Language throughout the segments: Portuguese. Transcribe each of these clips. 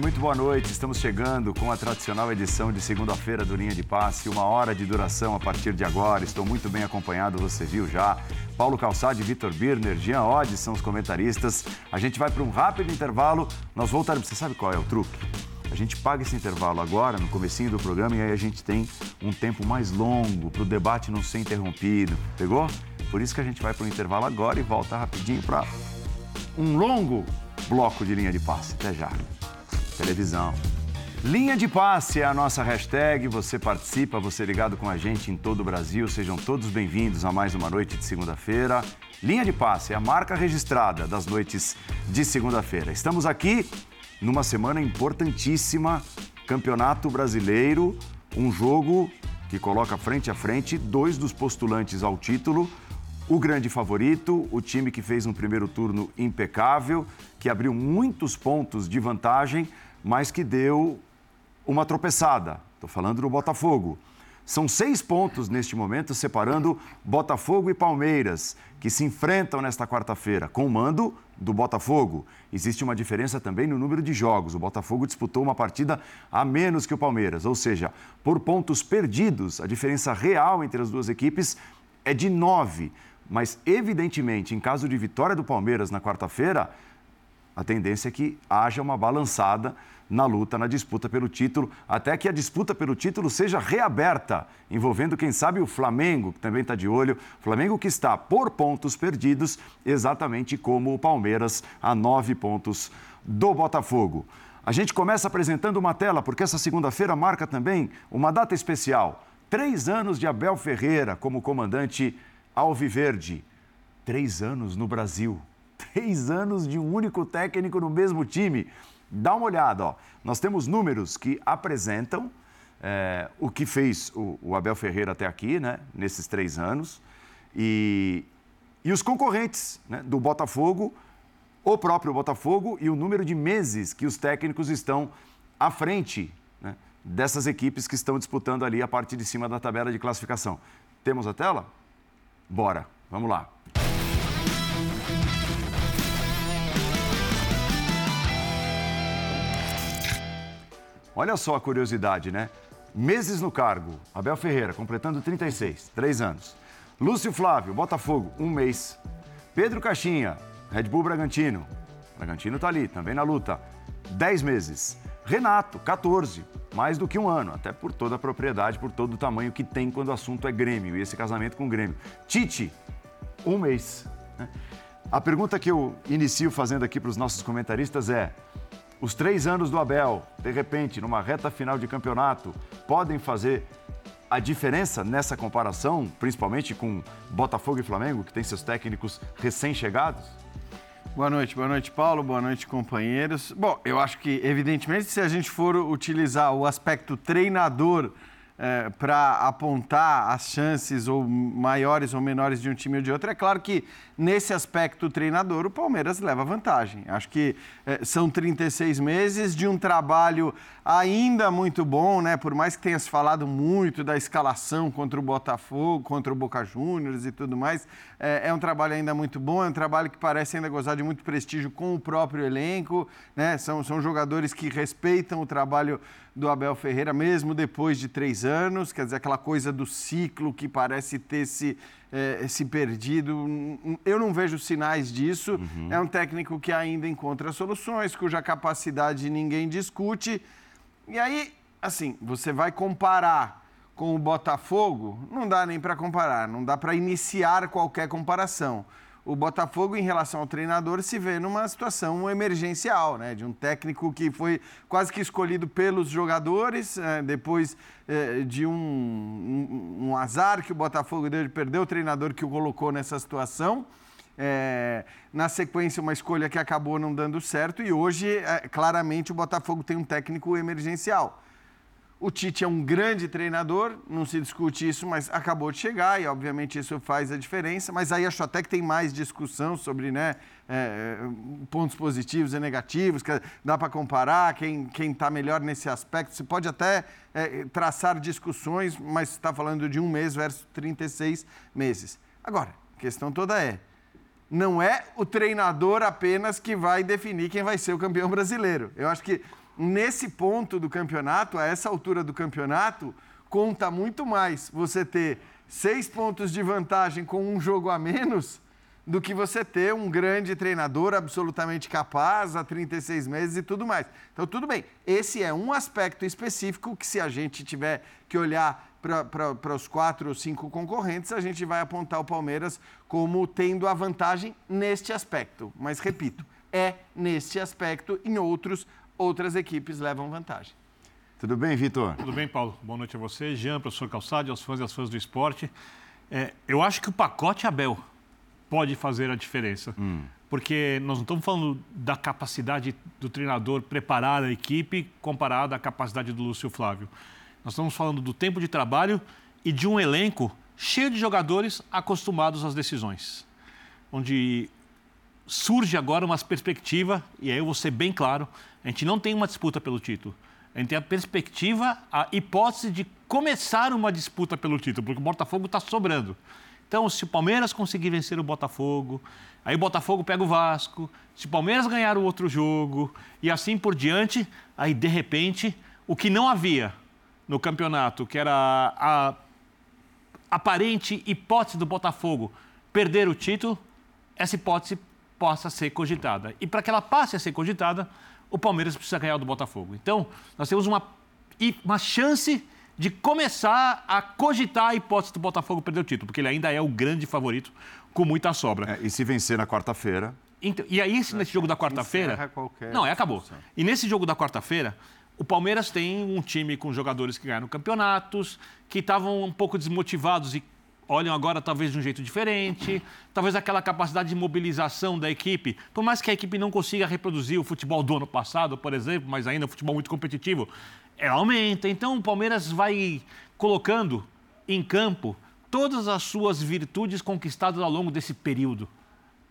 Muito boa noite. Estamos chegando com a tradicional edição de segunda-feira do Linha de Passe, uma hora de duração a partir de agora. Estou muito bem acompanhado, você viu já. Paulo Calçade, Vitor Birner, Jean Oddi são os comentaristas. A gente vai para um rápido intervalo. Nós voltaremos. Você sabe qual é o truque? A gente paga esse intervalo agora, no comecinho do programa, e aí a gente tem um tempo mais longo para o debate não ser interrompido. Pegou? Por isso que a gente vai para o intervalo agora e volta rapidinho para um longo bloco de linha de passe. Até já. Televisão. Linha de passe é a nossa hashtag. Você participa, você ligado com a gente em todo o Brasil. Sejam todos bem-vindos a mais uma noite de segunda-feira. Linha de passe é a marca registrada das noites de segunda-feira. Estamos aqui numa semana importantíssima, Campeonato Brasileiro, um jogo que coloca frente a frente dois dos postulantes ao título o grande favorito, o time que fez um primeiro turno impecável, que abriu muitos pontos de vantagem, mas que deu uma tropeçada. Estou falando do Botafogo. São seis pontos neste momento separando Botafogo e Palmeiras, que se enfrentam nesta quarta-feira, com o mando do Botafogo. Existe uma diferença também no número de jogos. O Botafogo disputou uma partida a menos que o Palmeiras, ou seja, por pontos perdidos, a diferença real entre as duas equipes é de nove. Mas, evidentemente, em caso de vitória do Palmeiras na quarta-feira, a tendência é que haja uma balançada na luta, na disputa pelo título, até que a disputa pelo título seja reaberta, envolvendo, quem sabe, o Flamengo, que também está de olho. Flamengo que está por pontos perdidos, exatamente como o Palmeiras, a nove pontos do Botafogo. A gente começa apresentando uma tela, porque essa segunda-feira marca também uma data especial. Três anos de Abel Ferreira como comandante Alviverde. Três anos no Brasil. Três anos de um único técnico no mesmo time. Dá uma olhada, ó. Nós temos números que apresentam é, o que fez o, o, Abel Ferreira até aqui, né? Nesses três anos. E, e os concorrentes né, do Botafogo, o próprio Botafogo e o número de meses que os técnicos estão à frente né, dessas equipes que estão disputando ali a parte de cima da tabela de classificação. Temos a tela? Bora, vamos lá. Olha só a curiosidade, né? Meses no cargo. Abel Ferreira, completando 36, três anos. Lúcio Flávio, Botafogo, um mês. Pedro Caixinha, Red Bull Bragantino. Bragantino está ali, também na luta. 10 meses. Renato, 14, mais do que um ano, até por toda a propriedade, por todo o tamanho que tem quando o assunto é Grêmio e esse casamento com o Grêmio. Tite, um mês. Né? A pergunta que eu inicio fazendo aqui para os nossos comentaristas é: os três anos do Abel, de repente, numa reta final de campeonato, podem fazer a diferença nessa comparação, principalmente com Botafogo e Flamengo, que tem seus técnicos recém-chegados? Boa noite, boa noite, Paulo, boa noite, companheiros. Bom, eu acho que, evidentemente, se a gente for utilizar o aspecto treinador é, para apontar as chances ou maiores ou menores de um time ou de outro, é claro que nesse aspecto treinador o Palmeiras leva vantagem. Acho que é, são 36 meses de um trabalho ainda muito bom, né? Por mais que tenha se falado muito da escalação contra o Botafogo, contra o Boca Juniors e tudo mais, é, é um trabalho ainda muito bom, é um trabalho que parece ainda gozar de muito prestígio com o próprio elenco, né? São, são jogadores que respeitam o trabalho do Abel Ferreira, mesmo depois de três anos, quer dizer, aquela coisa do ciclo que parece ter se, é, se perdido. Eu não vejo sinais disso. Uhum. É um técnico que ainda encontra soluções, cuja capacidade ninguém discute. E aí, assim, você vai comparar com o Botafogo, não dá nem para comparar, não dá para iniciar qualquer comparação o Botafogo, em relação ao treinador, se vê numa situação emergencial, né? De um técnico que foi quase que escolhido pelos jogadores, é, depois é, de um, um, um, azar que o Botafogo deu de perder o treinador que o colocou nessa situação. É, na sequência, uma escolha que acabou não dando certo, e hoje, claramente, o Botafogo tem um técnico emergencial. O Tite é um grande treinador, não se discute isso, mas acabou de chegar e, obviamente, isso faz a diferença. Mas aí acho até que tem mais discussão sobre né, é, pontos positivos e negativos, que dá para comparar quem está melhor nesse aspecto. Você pode até é, traçar discussões, mas está falando de um mês versus 36 meses. Agora, a questão toda é: não é o treinador apenas que vai definir quem vai ser o campeão brasileiro. Eu acho que nesse ponto do campeonato, a essa altura do campeonato, conta muito mais você ter seis pontos de vantagem com um jogo a menos do que você ter um grande treinador absolutamente capaz há 36 meses e tudo mais. Então, tudo bem. Esse é um aspecto específico que, se a gente tiver que olhar para os quatro ou cinco concorrentes, a gente vai apontar o Palmeiras como tendo a vantagem neste aspecto. Mas, repito, é neste aspecto, em outros, outras equipes levam vantagem. Tudo bem, Vitor? Tudo bem, Paulo. Boa noite a você, Jean, professor Calçado, aos fãs e às fãs do esporte. É, eu acho que o pacote Abel pode fazer a diferença. Hum. Porque nós não estamos falando da capacidade do treinador preparar a equipe comparada à capacidade do Lúcio Flávio. Nós estamos falando do tempo de trabalho e de um elenco cheio de jogadores acostumados às decisões. Onde surge agora uma perspectiva, e aí eu vou ser bem claro, a gente não tem uma disputa pelo título. A gente tem a perspectiva, a hipótese de começar uma disputa pelo título, porque o Botafogo está sobrando. Então, se o Palmeiras conseguir vencer o Botafogo, aí o Botafogo pega o Vasco, se o Palmeiras ganhar o outro jogo e assim por diante, aí de repente, o que não havia no campeonato, que era a aparente hipótese do Botafogo perder o título, essa hipótese possa ser cogitada. E para que ela passe a ser cogitada, o Palmeiras precisa ganhar do Botafogo. Então, nós temos uma, uma chance de começar a cogitar a hipótese do Botafogo perder o título, porque ele ainda é o grande favorito com muita sobra. É, e se vencer na quarta-feira. Então, e aí, nesse jogo da quarta-feira. Não, é acabou. E nesse jogo da quarta-feira, o Palmeiras tem um time com jogadores que ganharam campeonatos, que estavam um pouco desmotivados e olham agora talvez de um jeito diferente, talvez aquela capacidade de mobilização da equipe, por mais que a equipe não consiga reproduzir o futebol do ano passado, por exemplo, mas ainda o futebol muito competitivo, ela aumenta. Então o Palmeiras vai colocando em campo todas as suas virtudes conquistadas ao longo desse período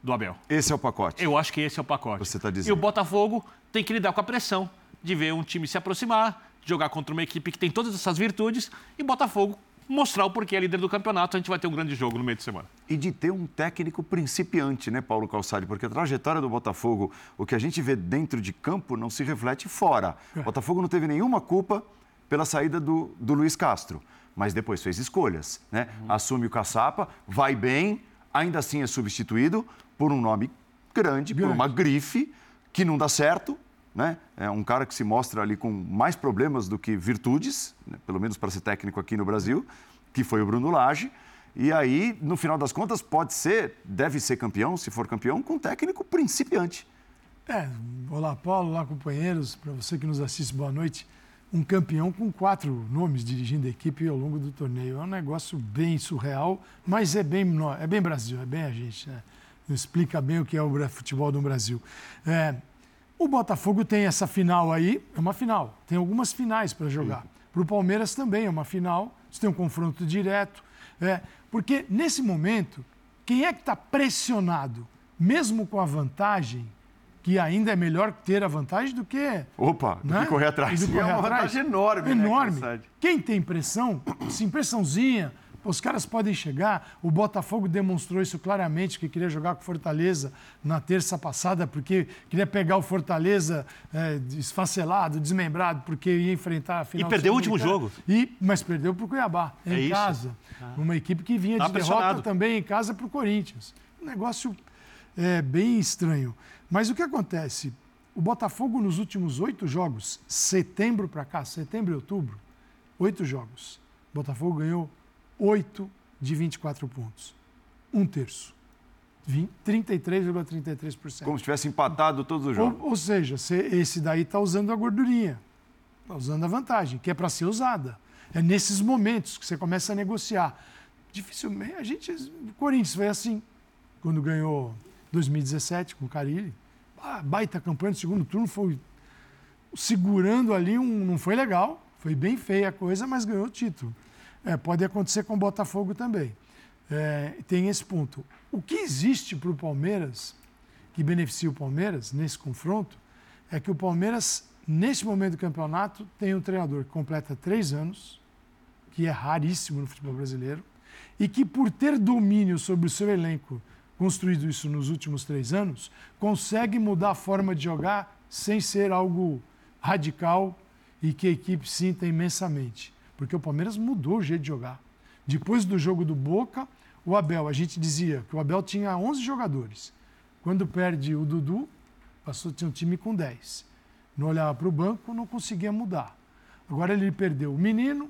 do Abel. Esse é o pacote. Eu acho que esse é o pacote. Você está dizendo. E o Botafogo tem que lidar com a pressão de ver um time se aproximar, jogar contra uma equipe que tem todas essas virtudes e Botafogo mostrar o porquê é líder do campeonato. A gente vai ter um grande jogo no meio de semana. E de ter um técnico principiante, né, Paulo Calçade? Porque a trajetória do Botafogo, o que a gente vê dentro de campo, não se reflete fora. O Botafogo não teve nenhuma culpa pela saída do, do Luiz Castro, mas depois fez escolhas, né? Uhum. Assume o caçapa, vai bem, ainda assim é substituído por um nome grande, grande. por uma grife que não dá certo, né? É um cara que se mostra ali com mais problemas do que virtudes, né? pelo menos para ser técnico aqui no Brasil, que foi o Bruno Lage. E aí, no final das contas, pode ser, deve ser campeão, se for campeão, com técnico principiante. É, olá Paulo, olá companheiros, para você que nos assiste, boa noite. Um campeão com quatro nomes dirigindo a equipe ao longo do torneio. É um negócio bem surreal, mas é bem, é bem Brasil, é bem a gente. Né? Explica bem o que é o futebol do Brasil. É, o Botafogo tem essa final aí, é uma final. Tem algumas finais para jogar. Para o Palmeiras também é uma final. Você tem um confronto direto. É, porque nesse momento, quem é que está pressionado, mesmo com a vantagem, que ainda é melhor ter a vantagem do que. Opa, do né? que correr atrás. Do correr é uma atrás. vantagem enorme, Enorme. Né, quem tem pressão, sim, pressãozinha, os caras podem chegar. O Botafogo demonstrou isso claramente, que queria jogar com Fortaleza na terça passada, porque queria pegar o Fortaleza é, esfacelado, desmembrado, porque ia enfrentar a final. E perdeu o último jogo. E, mas perdeu para o Cuiabá, é em isso. casa. Ah. Uma equipe que vinha tá de derrota também em casa para o Corinthians. Um negócio é, bem estranho. Mas o que acontece? O Botafogo, nos últimos oito jogos, setembro para cá, setembro e outubro, oito jogos. O Botafogo ganhou 8 de 24 pontos. Um terço. 33,33%. Como se tivesse empatado todos os jogos. Ou, ou seja, esse daí está usando a gordurinha, está usando a vantagem, que é para ser usada. É nesses momentos que você começa a negociar. Dificilmente, a gente. O Corinthians foi assim, quando ganhou 2017 com o Carilli. Baita campanha no segundo turno, foi segurando ali um. Não foi legal, foi bem feia a coisa, mas ganhou o título. É, pode acontecer com o Botafogo também. É, tem esse ponto. O que existe para o Palmeiras, que beneficia o Palmeiras nesse confronto, é que o Palmeiras, nesse momento do campeonato, tem um treinador que completa três anos, que é raríssimo no futebol brasileiro, e que, por ter domínio sobre o seu elenco, construído isso nos últimos três anos, consegue mudar a forma de jogar sem ser algo radical e que a equipe sinta imensamente. Porque o Palmeiras mudou o jeito de jogar. Depois do jogo do Boca, o Abel, a gente dizia que o Abel tinha 11 jogadores. Quando perde o Dudu, passou tinha um time com 10. Não olhava para o banco, não conseguia mudar. Agora ele perdeu o menino,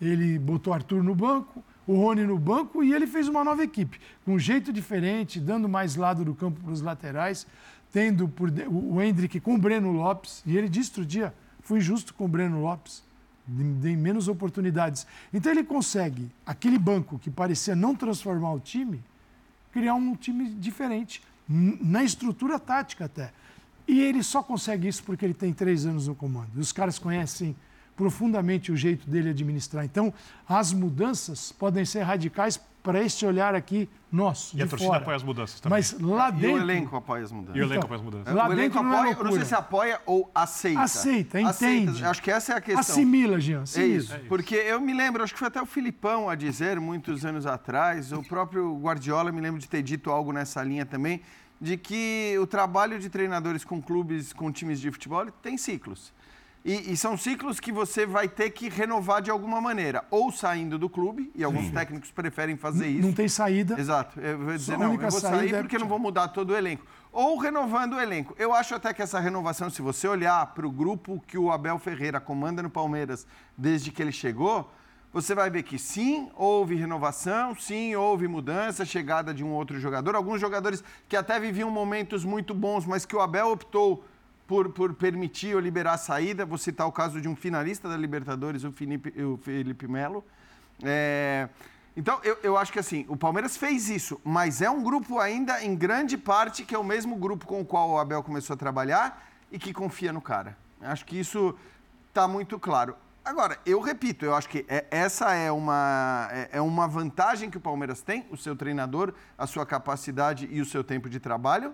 ele botou Arthur no banco, o Rony no banco e ele fez uma nova equipe, com um jeito diferente, dando mais lado do campo para os laterais, tendo por o Hendrick com o Breno Lopes, e ele disse outro dia, fui justo com o Breno Lopes, dei menos oportunidades. Então ele consegue, aquele banco que parecia não transformar o time, criar um time diferente, na estrutura tática até. E ele só consegue isso porque ele tem três anos no comando. E os caras conhecem profundamente o jeito dele administrar. Então, as mudanças podem ser radicais para este olhar aqui nosso. E a torcida fora. apoia as mudanças também. Mas lá dentro. E o elenco apoia as mudanças. E o elenco Então, apoia as mudanças. Lá o elenco dentro não é apoia, eu não sei se apoia ou aceita. Aceita, entende. Acho que essa é a questão. Assimila, Jean. É assimila. isso, porque eu me lembro, acho que foi até o Filipão a dizer muitos anos atrás, o próprio Guardiola me lembro de ter dito algo nessa linha também, de que o trabalho de treinadores com clubes, com times de futebol, tem ciclos. E, e são ciclos que você vai ter que renovar de alguma maneira, ou saindo do clube, e alguns técnicos preferem fazer isso. Não tem saída. Exato. Eu vou dizer, não, eu vou sair é porque eu não vou mudar todo o elenco. Ou renovando o elenco. Eu acho até que essa renovação, se você olhar para o grupo que o Abel Ferreira comanda no Palmeiras desde que ele chegou, você vai ver que sim, houve renovação, sim, houve mudança, chegada de um outro jogador. Alguns jogadores que até viviam momentos muito bons, mas que o Abel optou por, por permitir ou liberar a saída. Vou citar o caso de um finalista da Libertadores, o Felipe, o Felipe Melo. É, Então, eu, eu acho que assim, o Palmeiras fez isso, mas é um grupo ainda, em grande parte, que é o mesmo grupo com o qual o Abel começou a trabalhar e que confia no cara. Acho que isso está muito claro. Agora, eu repito, eu acho que é- essa é uma, é- é uma vantagem que o Palmeiras tem, o seu treinador, a sua capacidade e o seu tempo de trabalho.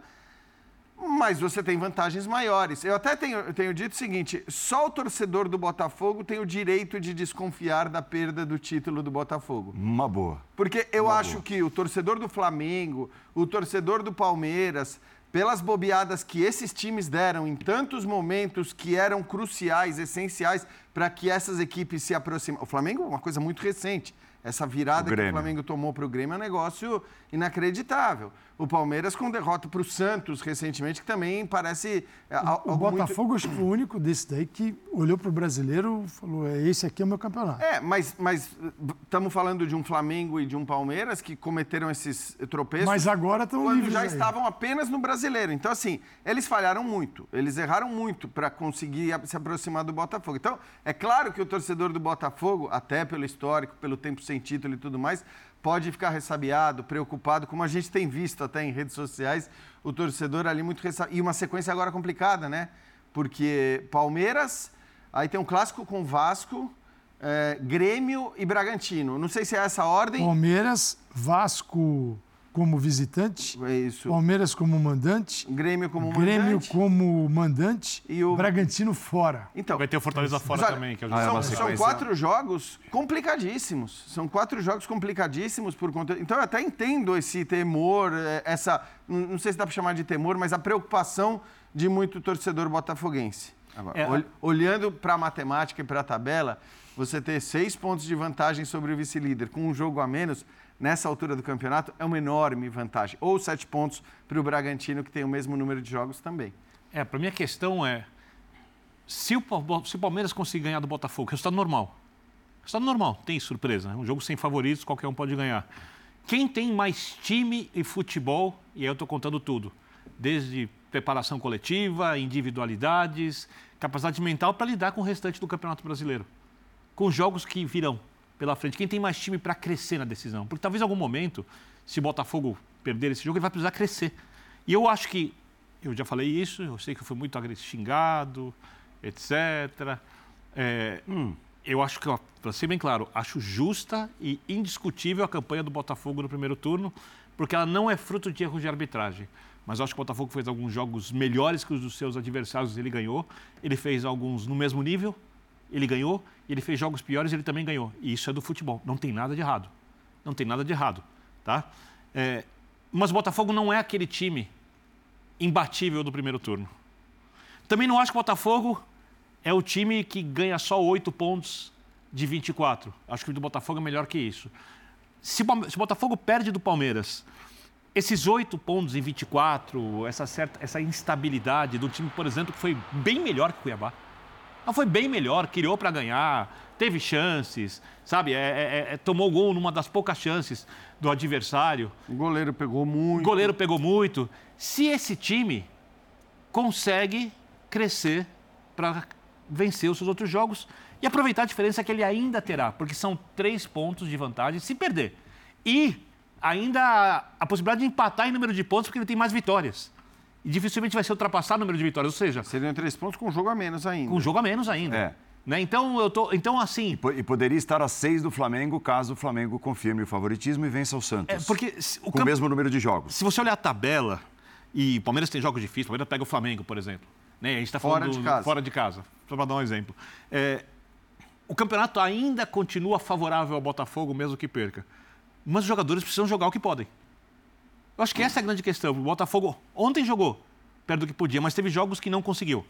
Mas você tem vantagens maiores. Eu até tenho, tenho dito o seguinte: só o torcedor do Botafogo tem o direito de desconfiar da perda do título do Botafogo. Uma boa. Porque eu acho que o torcedor do Flamengo, o torcedor do Palmeiras, pelas bobeadas que esses times deram em tantos momentos que eram cruciais, essenciais para que essas equipes se aproximem. O Flamengo é uma coisa muito recente. Essa virada O que o. Flamengo tomou para o Grêmio é um negócio inacreditável. O Palmeiras com derrota para o Santos recentemente, que também parece é, al- O algo muito- Botafogo, acho que foi o único desse daí que olhou para o brasileiro e falou: é, esse aqui é o meu campeonato. É, mas estamos falando de um Flamengo e de um Palmeiras que cometeram esses tropeços. Mas agora estão quando livres. já aí. estavam apenas no brasileiro. Então, assim, eles falharam muito, eles erraram muito para conseguir se aproximar do Botafogo. Então, é claro que o torcedor do Botafogo, até pelo histórico, pelo tempo sem título e tudo mais, pode ficar ressabiado, preocupado, como a gente tem visto até em redes sociais, o torcedor ali muito ressabiado. E uma sequência agora complicada, né? Porque Palmeiras, aí tem um clássico com Vasco. é, Grêmio e Bragantino. Não sei se é essa a ordem. Palmeiras, Vasco como visitante, É isso. Palmeiras como mandante, Grêmio como Grêmio mandante. como mandante, E o- Bragantino fora. Então, Vai ter o Fortaleza fora também, que é o é jogo uma são, são quatro jogos complicadíssimos. São quatro jogos complicadíssimos por conta. Então eu até entendo esse temor, eh, essa. Não não sei se dá para chamar de temor, mas a preocupação de muito torcedor botafoguense. Agora, É, ol- olhando para a matemática e para a tabela, você ter seis pontos de vantagem sobre o vice-líder com um jogo a menos, nessa altura do campeonato, é uma enorme vantagem. Ou sete pontos para o Bragantino, que tem o mesmo número de jogos também. É, para mim a questão é se o, se o Palmeiras conseguir ganhar do Botafogo, resultado normal. Resultado normal, tem surpresa. É um jogo sem favoritos, qualquer um pode ganhar. Quem tem mais time e futebol, e aí eu estou contando tudo, desde preparação coletiva, individualidades, capacidade mental para lidar com o restante do Campeonato Brasileiro. Com os jogos que virão pela frente. Quem tem mais time para crescer na decisão? Porque talvez em algum momento, se o Botafogo perder esse jogo, ele vai precisar crescer. E eu acho que, eu já falei isso, eu sei que eu fui muito xingado, etc. É, Eu acho que, para ser bem claro, acho justa e indiscutível a campanha do Botafogo no primeiro turno, porque ela não é fruto de erros de arbitragem. Mas acho que o Botafogo fez alguns jogos melhores que os dos seus adversários, ele ganhou. Ele fez alguns no mesmo nível, ele ganhou. Ele fez jogos piores, ele também ganhou. E isso é do futebol. Não tem nada de errado. Não tem nada de errado, tá? É, mas o Botafogo não é aquele time imbatível do primeiro turno. Também não acho que o Botafogo é o time que ganha só 8 pontos de 24. Acho que o do Botafogo é melhor que isso. Se, se o Botafogo perde do Palmeiras, esses 8 pontos em 24, essa, certa, essa instabilidade do time, por exemplo, que foi bem melhor que o Cuiabá. Não foi bem melhor, criou para ganhar, teve chances, sabe? É, é, é, tomou gol numa das poucas chances do adversário. O goleiro pegou muito. O goleiro pegou muito. Se esse time consegue crescer para vencer os seus outros jogos e aproveitar a diferença que ele ainda terá, porque são três pontos de vantagem se perder. E ainda a possibilidade de empatar em número de pontos, porque ele tem mais vitórias. E dificilmente vai ser ultrapassado o número de vitórias. Ou seja. Seriam três pontos com um jogo a menos ainda. Com um jogo a menos ainda. É. Né? Então, eu tô, então, assim. E, poderia estar a seis do Flamengo caso o Flamengo confirme o favoritismo e vença o Santos. É, porque o com o mesmo número de jogos. Se você olhar a tabela, e o Palmeiras tem jogos difíceis, o Palmeiras pega o Flamengo, por exemplo. Né? A gente está falando fora de casa. Fora de casa, só para dar um exemplo. É, o campeonato ainda continua favorável ao Botafogo, mesmo que perca. Mas os jogadores precisam jogar o que podem. Eu acho que essa é a grande questão. O Botafogo ontem jogou perto do que podia, mas teve jogos que não conseguiu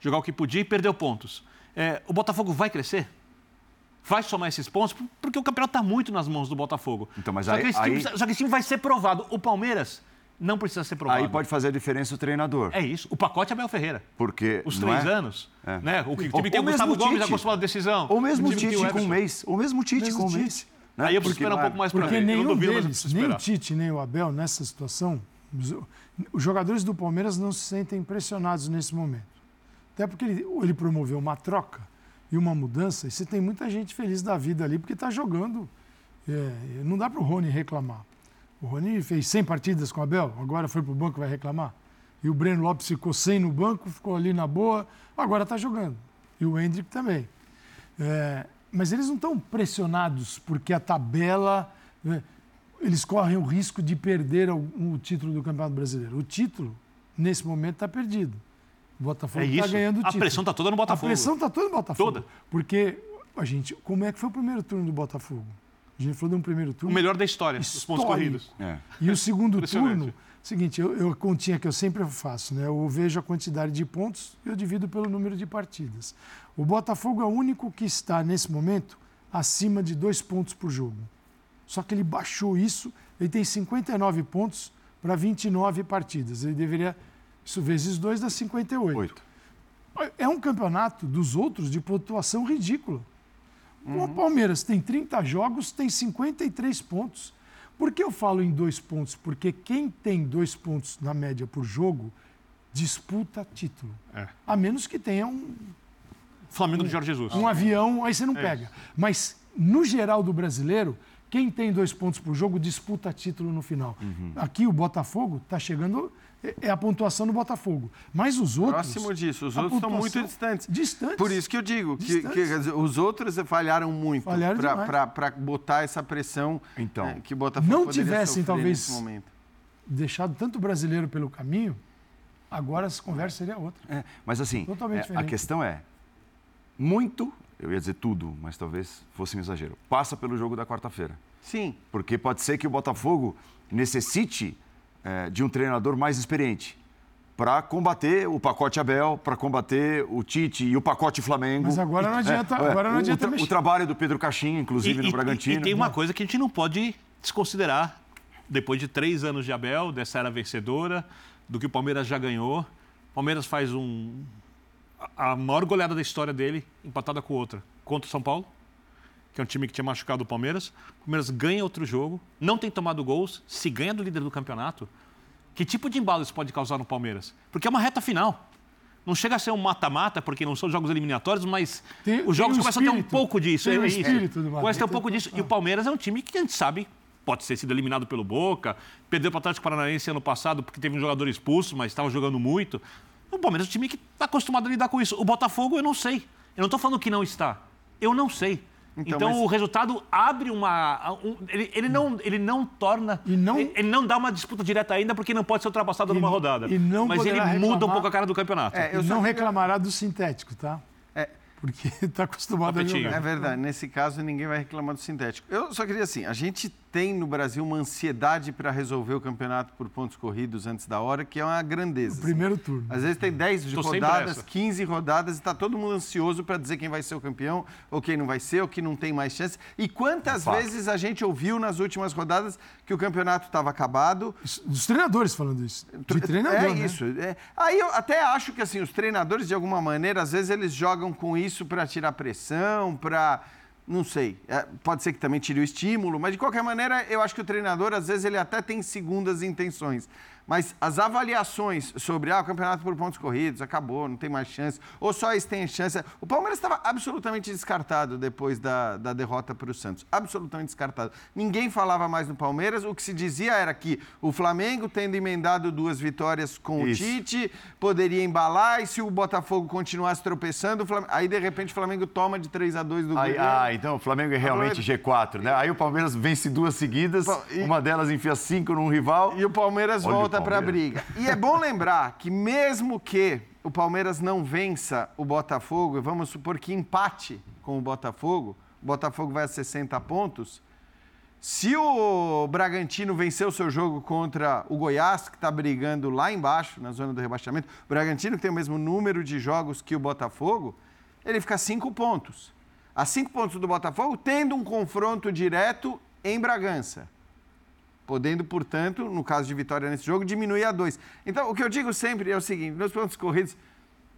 jogar o que podia e perdeu pontos. É, o Botafogo vai crescer? Vai somar esses pontos? Porque o campeonato está muito nas mãos do Botafogo. Então, mas só, aí, que esse time, só que esse time vai ser provado. O Palmeiras não precisa ser provado. Aí pode fazer a diferença o treinador. É isso. O pacote é Abel Ferreira. Porque. Os três é? anos. É. Né? O, time ou, tem o Gustavo Gomes acostumado a decisão. Ou mesmo o Tite com um mês. Ou mesmo o Tite com um mês. Né? Aí eu preciso esperar um pouco mais para ver. Porque nenhum deles, nem o Tite, nem o Abel, nessa situação, os jogadores do Palmeiras não se sentem pressionados nesse momento. Até porque ele, ele promoveu uma troca e uma mudança, e você tem muita gente feliz da vida ali, porque está jogando. É, não dá para o Rony reclamar. O Rony fez 100 partidas com o Abel, agora foi para o banco e vai reclamar. E o Breno Lopes ficou 100 no banco, ficou ali na boa, agora está jogando. E o Hendrick também. É, mas eles não estão pressionados porque a tabela. Né, eles correm o risco de perder o, título do Campeonato Brasileiro. O título, nesse momento, está perdido. O Botafogo está é ganhando o título. A pressão está toda no Botafogo. A pressão está toda no Botafogo. Toda. Porque, a gente, como é que foi o primeiro turno do Botafogo? A gente falou de um primeiro turno. O melhor da história, dos pontos corridos. É. E o segundo turno, seguinte, eu, eu continha que eu sempre faço, né? Eu vejo a quantidade de pontos, eu divido pelo número de partidas. O Botafogo é o único que está, nesse momento, acima de dois pontos por jogo. Só que ele baixou isso, ele tem 59 pontos para 29 partidas. Ele deveria, isso vezes dois dá 58. Oito. É um campeonato dos outros de pontuação ridícula. Uhum. O Palmeiras tem 30 jogos, tem 53 pontos. Por que eu falo em dois pontos? Porque quem tem dois pontos na média por jogo disputa título. É. A menos que tenha um. Flamengo um, do Jorge Jesus. Um avião, aí você não é pega. Mas, no geral do brasileiro, quem tem dois pontos por jogo disputa título no final. Uhum. Aqui o Botafogo está chegando, é, é a pontuação do Botafogo. Mas os outros. Próximo disso, os outros estão muito distantes. Distantes. Por isso que eu digo que, que os outros falharam muito para botar essa pressão então, é, que o Botafogo não tivessem, talvez, deixado tanto brasileiro pelo caminho, agora essa conversa seria outra. É, mas assim, é, a questão é muito eu ia dizer tudo, mas talvez fosse um exagero. Passa pelo jogo da quarta-feira. Sim. Porque pode ser que o Botafogo necessite é, de um treinador mais experiente para combater o pacote Abel, para combater o Tite e o pacote Flamengo. Mas agora não adianta, é, agora não adianta o, o, o, trabalho do Pedro Caixinha, inclusive, e, no e, Bragantino. E tem uma coisa que a gente não pode desconsiderar, depois de três anos de Abel, dessa era vencedora, do que o Palmeiras já ganhou. O Palmeiras faz um, a maior goleada da história dele, empatada com outra, contra o São Paulo, que é um time que tinha machucado o Palmeiras. O Palmeiras ganha outro jogo, não tem tomado gols, se ganha do líder do campeonato. Que tipo de embalo isso pode causar no Palmeiras? Porque é uma reta final. Não chega a ser um mata-mata, porque não são jogos eliminatórios, mas tem, os jogos começam espírito, a ter um pouco disso. Tem é, o espírito do Começa a ter um pouco disso. E o Palmeiras é um time que a gente sabe pode ter sido eliminado pelo Boca, perdeu para o Atlético Paranaense ano passado porque teve um jogador expulso, mas estava jogando muito. O Palmeiras é um time que está acostumado a lidar com isso. O Botafogo, eu não sei. Eu não estou falando que não está. Eu não sei. Então, então mas... o resultado abre uma. Um, ele, ele, não, ele não torna. Não... Ele, não dá uma disputa direta ainda, porque não pode ser ultrapassado e, numa rodada. E não mas ele reclamar... muda um pouco a cara do campeonato. É, eu não reclamará do sintético, tá? Porque está acostumado a jogar. É verdade, nesse caso ninguém vai reclamar do sintético. Eu só queria assim, a gente tem no Brasil uma ansiedade para resolver o campeonato por pontos corridos antes da hora, que é uma grandeza. O primeiro turno. Às vezes tem 10 Tô sem rodadas, pressa. 15 rodadas e está todo mundo ansioso para dizer quem vai ser o campeão ou quem não vai ser, ou que não tem mais chance. E quantas Fato. vezes a gente ouviu nas últimas rodadas que o campeonato estava acabado, Isso- Dos treinadores falando isso. De treinador, é né? isso. é. Aí eu até acho que assim os treinadores de alguma maneira às vezes eles jogam com isso para tirar pressão, para não sei. é, pode ser que também tire o estímulo, mas de qualquer maneira eu acho que o treinador às vezes ele até tem segundas intenções. Mas as avaliações sobre ah, o campeonato por pontos corridos acabou, não tem mais chance, ou só eles têm chance. O Palmeiras estava absolutamente descartado depois da, da derrota para o Santos. Absolutamente descartado. Ninguém falava mais no Palmeiras. O que se dizia era que o Flamengo, tendo emendado duas vitórias com Isso. o Tite, poderia embalar e se o Botafogo continuasse tropeçando, Flamengo... aí de repente o Flamengo toma de 3 a 2 do Aí- Grêmio. ah, então o Flamengo é realmente G4, né? Aí o Palmeiras vence duas seguidas, e- uma delas enfia cinco num rival. E o Palmeiras Olha o para briga. E é bom lembrar que mesmo que o Palmeiras não vença o Botafogo, e vamos supor que empate com o Botafogo, o Botafogo vai a 60 pontos. Se o Bragantino vencer o seu jogo contra o Goiás, que está brigando lá embaixo, na zona do rebaixamento, o Bragantino tem o mesmo número de jogos que o Botafogo, ele fica a cinco pontos. A cinco pontos do Botafogo, tendo um confronto direto em Bragança podendo, portanto, no caso de vitória nesse jogo, diminuir a dois. Então, o que eu digo sempre é o seguinte: nos pontos corridos,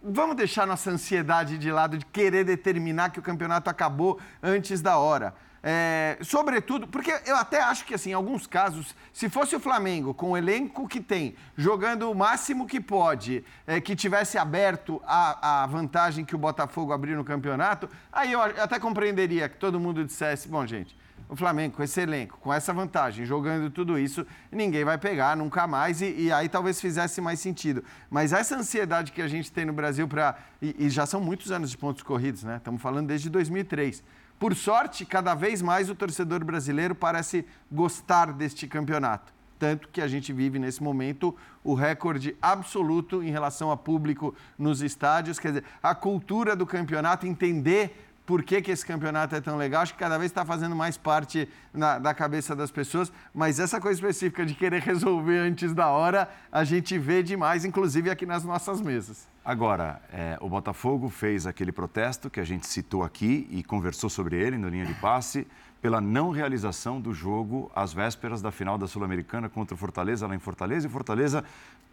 vamos deixar nossa ansiedade de lado de querer determinar que o campeonato acabou antes da hora. É, sobretudo, porque eu até acho que, assim, em alguns casos, se fosse o Flamengo, com o elenco que tem, jogando o máximo que pode, é, que tivesse aberto a, a vantagem que o Botafogo abriu no campeonato, aí eu até compreenderia que todo mundo dissesse: bom, gente, o Flamengo, com esse elenco, com essa vantagem, jogando tudo isso, ninguém vai pegar nunca mais e, e aí talvez fizesse mais sentido. Mas essa ansiedade que a gente tem no Brasil para. E, e já são muitos anos de pontos corridos, né? Estamos falando desde 2003. Por sorte, cada vez mais o torcedor brasileiro parece gostar deste campeonato. Tanto que a gente vive nesse momento o recorde absoluto em relação a público nos estádios. Quer dizer, a cultura do campeonato, entender por que, que esse campeonato é tão legal, acho que cada vez está fazendo mais parte na- da cabeça das pessoas, mas essa coisa específica de querer resolver antes da hora, a gente vê demais, inclusive aqui nas nossas mesas. Agora, é, o Botafogo fez aquele protesto que a gente citou aqui e conversou sobre ele no linha de passe pela não realização do jogo às vésperas da final da Sul-Americana contra o Fortaleza lá em Fortaleza e Fortaleza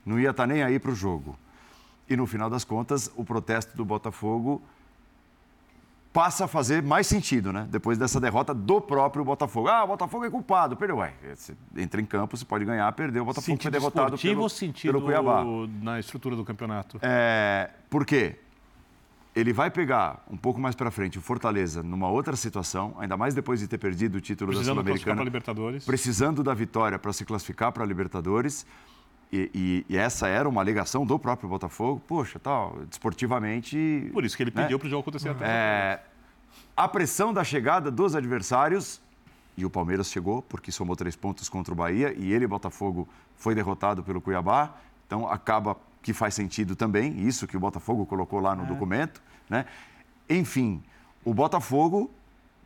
não ia estar nem aí para o jogo. E no final das contas, o protesto do Botafogo passa a fazer mais sentido, né? Depois dessa derrota do próprio Botafogo. Ah, o Botafogo é culpado, perdeu. Ué, você entra em campo, você pode ganhar, perdeu. O Botafogo foi Sentido derrotado esportivo pelo, sentido pelo Cuiabá. na estrutura do campeonato? É, por quê? Ele vai pegar um pouco mais para frente o Fortaleza numa outra situação, ainda mais depois de ter perdido o título da Precisando para Sul-Americana, precisando da vitória para se classificar para a Libertadores. E, e- e essa era uma alegação do próprio Botafogo. Poxa, tal, desportivamente. Por isso que ele né? pediu para o jogo acontecer até. É, a pressão da chegada dos adversários, e o Palmeiras chegou, porque somou três pontos contra o Bahia, e ele, Botafogo, foi derrotado pelo Cuiabá, então acaba que faz sentido também, isso que o Botafogo colocou lá no documento, né? Enfim, o Botafogo,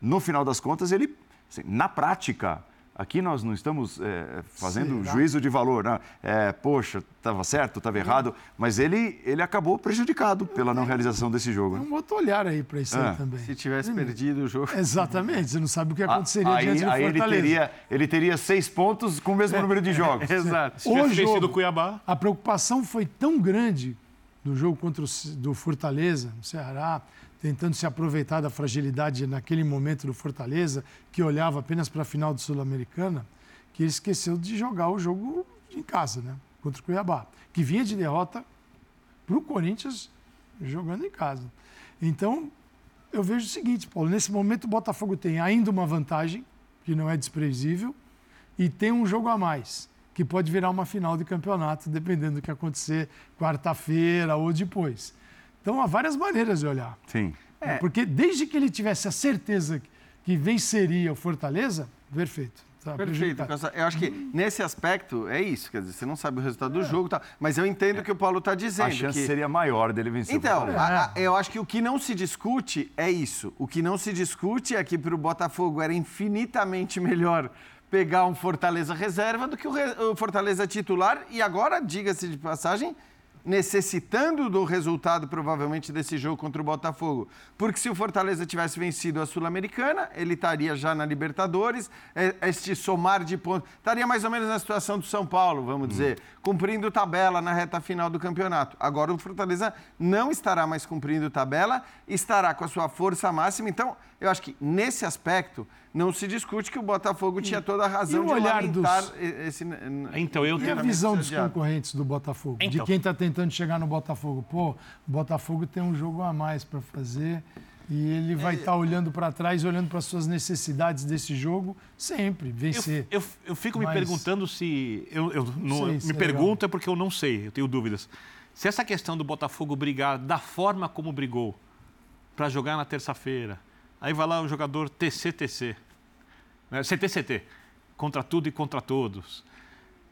no final das contas, ele, assim, na prática, aqui nós não estamos é, fazendo Será? juízo de valor, né? É, poxa, estava certo, estava errado, mas ele, ele acabou prejudicado pela não realização desse jogo. É né? um outro olhar aí para isso É. aí também. Se tivesse perdido o jogo. Exatamente, você não sabe o que aconteceria Ah, aí, diante do aí ele Fortaleza. teria, ele teria seis pontos com o mesmo número de jogos. Exato. Se tivesse o jogo- o Cuiabá, A preocupação foi tão grande do jogo contra o do Fortaleza, no Ceará, tentando se aproveitar da fragilidade naquele momento do Fortaleza, que olhava apenas para a final do Sul-Americana, que ele esqueceu de jogar o jogo em casa, né? Contra o Cuiabá, que vinha de derrota para o Corinthians jogando em casa. Então, eu vejo o seguinte, Paulo, nesse momento o Botafogo tem ainda uma vantagem, que não é desprezível, e tem um jogo a mais, que pode virar uma final de campeonato, dependendo do que acontecer quarta-feira ou depois. Então, há várias maneiras de olhar. Sim. Porque desde que ele tivesse a certeza que venceria o Fortaleza, perfeito. tá Perfeito. Eu acho que nesse aspecto é isso. Quer dizer, você não sabe o resultado do jogo e tal. Mas eu entendo o que o Paulo está dizendo. A chance que... seria maior dele vencer o Então, a- a- eu acho que o que não se discute é isso. O que não se discute é que para o Botafogo era infinitamente melhor pegar um Fortaleza reserva do que o, re- o Fortaleza titular. E agora, diga-se de passagem, necessitando do resultado provavelmente desse jogo contra o Botafogo. Porque se o Fortaleza tivesse vencido a Sul-Americana, ele estaria já na Libertadores, é, este somar de pontos. Estaria mais ou menos na situação do São Paulo, vamos dizer, cumprindo tabela na reta final do campeonato. Agora o Fortaleza não estará mais cumprindo tabela, estará com a sua força máxima. Então, eu acho que nesse aspecto não se discute que o Botafogo tinha toda a razão e de olhar lamentar dos- esse. Então, eu E a tenho... visão dos concorrentes do Botafogo? De Então. quem está tentando chegar no Botafogo? Pô, o Botafogo tem um jogo a mais para fazer e ele É. vai estar olhando para trás, olhando para as suas necessidades desse jogo, sempre Eu, vencer. eu, eu fico me Mas- perguntando se. Eu, eu não- sei se me é pergunto é porque eu não sei, eu tenho dúvidas. Se essa questão do Botafogo brigar da forma como brigou para jogar na terça-feira, aí vai lá o jogador TCTC, né, CTCT, contra tudo e contra todos.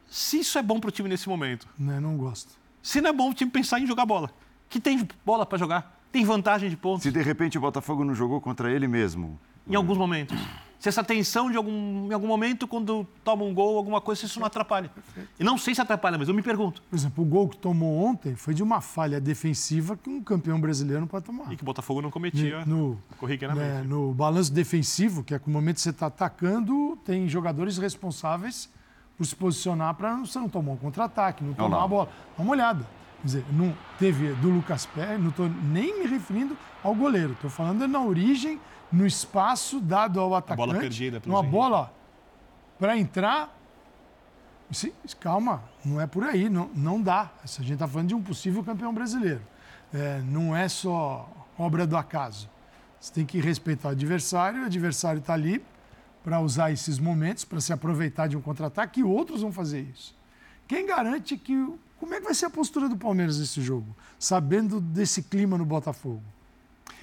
Se isso é bom para o time nesse momento, Né, não gosto. se não é bom o time pensar em jogar bola, que tem bola para jogar, tem vantagem de pontos Se de repente o Botafogo não jogou contra ele mesmo, em alguns momentos. Se essa tensão de algum, em algum momento, quando toma um gol, alguma coisa, se isso não atrapalha. E não sei se atrapalha, mas eu me pergunto. Por exemplo, o gol que tomou ontem foi de uma falha defensiva que um campeão brasileiro não pode tomar. E que o Botafogo não cometia No, corriqueiramente. né, no balanço defensivo, que é que no momento que você está atacando, tem jogadores responsáveis por se posicionar para você não tomar um contra-ataque, não tomar lá. a bola. Dá uma olhada. Quer dizer, não teve do Lucas Pérez, não estou nem me referindo ao goleiro, estou falando na origem, no espaço dado ao atacante. perdida pelo Uma bola para entrar. Se- calma, não é por aí, não, não dá. A gente está falando de um possível campeão brasileiro. É, não é só obra do acaso. Você tem que respeitar o adversário, o adversário está ali para usar esses momentos, para se aproveitar de um contra-ataque, e outros vão fazer isso. Quem garante que. Como é que vai ser a postura do Palmeiras nesse jogo? Sabendo desse clima no Botafogo.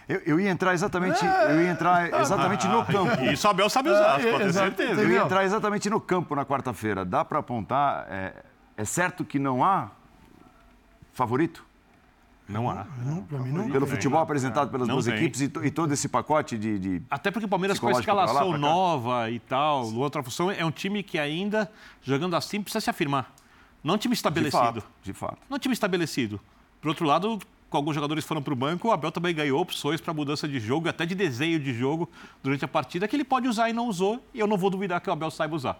eu, eu ia entrar exatamente, eu ia entrar exatamente no campo. E o Abel sabe usar, É, pode ter certeza. Eu ia entrar exatamente no campo na quarta-feira. Dá para apontar? É, é certo que não há favorito? Não há. Não, para mim não. Pelo futebol apresentado pelas Não duas tem. equipes e, to- e todo esse pacote de. de- Até porque o Palmeiras com a pra lá, escalação pra cá. nova e tal, outra função, é um time que ainda, jogando assim, precisa se afirmar. Não um time de estabelecido. fato, de fato. Não é um time estabelecido. Por outro lado, com alguns jogadores foram para o banco, o Abel também ganhou opções para mudança de jogo, até de desenho de jogo durante a partida, que ele pode usar e não usou, e eu não vou duvidar que o Abel saiba usar.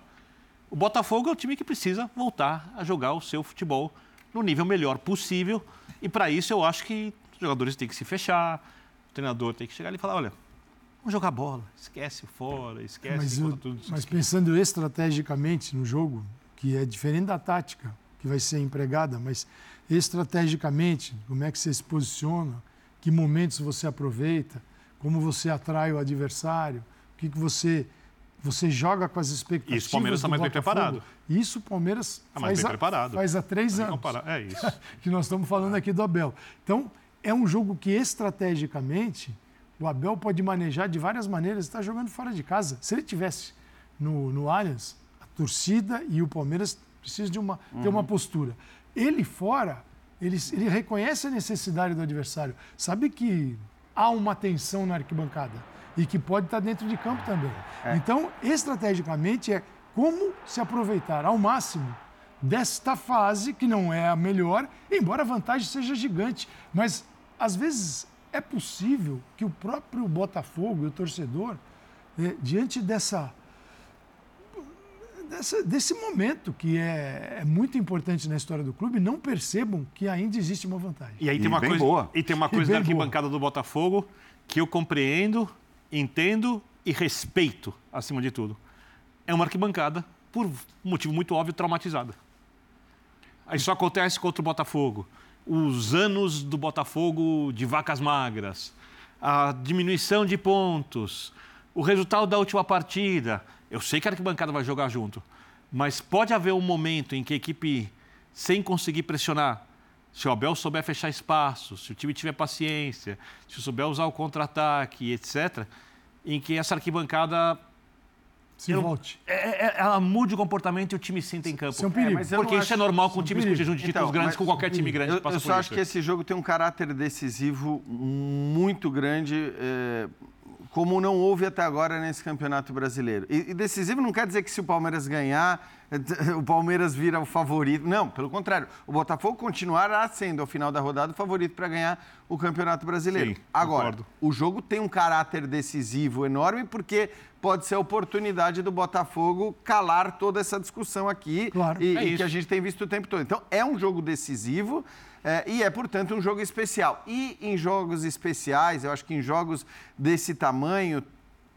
O Botafogo é o time que precisa voltar a jogar o seu futebol no nível melhor possível, e para isso eu acho que os jogadores têm que se fechar, o treinador tem que chegar ali e falar, olha, vamos jogar bola, esquece fora, esquece Mas, contra eu- tudo isso mas pensando estrategicamente no jogo, que é diferente da tática que vai ser empregada, mas estrategicamente, como é que você se posiciona, que momentos você aproveita, como você atrai o adversário, o que, que você você joga com as expectativas. Isso o Palmeiras tá do mais bem preparado. Isso o Palmeiras Tá mais faz, bem preparado. faz há três que anos. É isso. que nós estamos falando aqui do Abel. Então, é um jogo que estrategicamente o Abel pode manejar de várias maneiras. Está jogando fora de casa. Se ele tivesse no, no Allianz, torcida e o Palmeiras precisam de uma, ter uma postura. Ele fora, ele, ele reconhece a necessidade do adversário. Sabe que há uma tensão na arquibancada e que pode estar dentro de campo também. Então, estrategicamente, é como se aproveitar ao máximo desta fase, que não é a melhor, embora a vantagem seja gigante. Mas, às vezes, é possível que o próprio Botafogo e o torcedor, eh, diante dessa, dessa- desse momento que é, é muito importante na história do clube, não percebam que ainda existe uma vantagem. E aí E tem uma bem coisa, boa. e tem uma E coisa da boa. arquibancada do Botafogo que eu compreendo, entendo e respeito acima de tudo. É uma arquibancada por um motivo muito óbvio traumatizada. Isso acontece contra o Botafogo. Os anos do Botafogo de vacas magras, a diminuição de pontos, o resultado da última partida. Eu sei que a arquibancada vai jogar junto, mas pode haver um momento em que a equipe, sem conseguir pressionar, se o Abel souber fechar espaço, se o time tiver paciência, se souber usar o contra-ataque, etc., em que essa arquibancada Se eu- volte. é- é- ela mude o comportamento e o time sinta em campo. Isso é um perigo. mas eu Porque isso é normal com isso é times com perigo. jejum de títulos Então, grandes, com qualquer time grande Eu, que passa eu por só isso. acho que esse jogo tem um caráter decisivo muito grande, é, como não houve até agora nesse Campeonato Brasileiro. E, e decisivo não quer dizer que se o Palmeiras ganhar, o Palmeiras vira o favorito. Não, pelo contrário. O Botafogo continuará sendo, ao final da rodada, o favorito para ganhar o Campeonato Brasileiro. Sim, agora, concordo. o jogo tem um caráter decisivo enorme, porque pode ser a oportunidade do Botafogo calar toda essa discussão aqui Claro. e, É e que a gente tem visto o tempo todo. Então, é um jogo decisivo é, e é, portanto, um jogo especial. E em jogos especiais, eu acho que em jogos desse tamanho,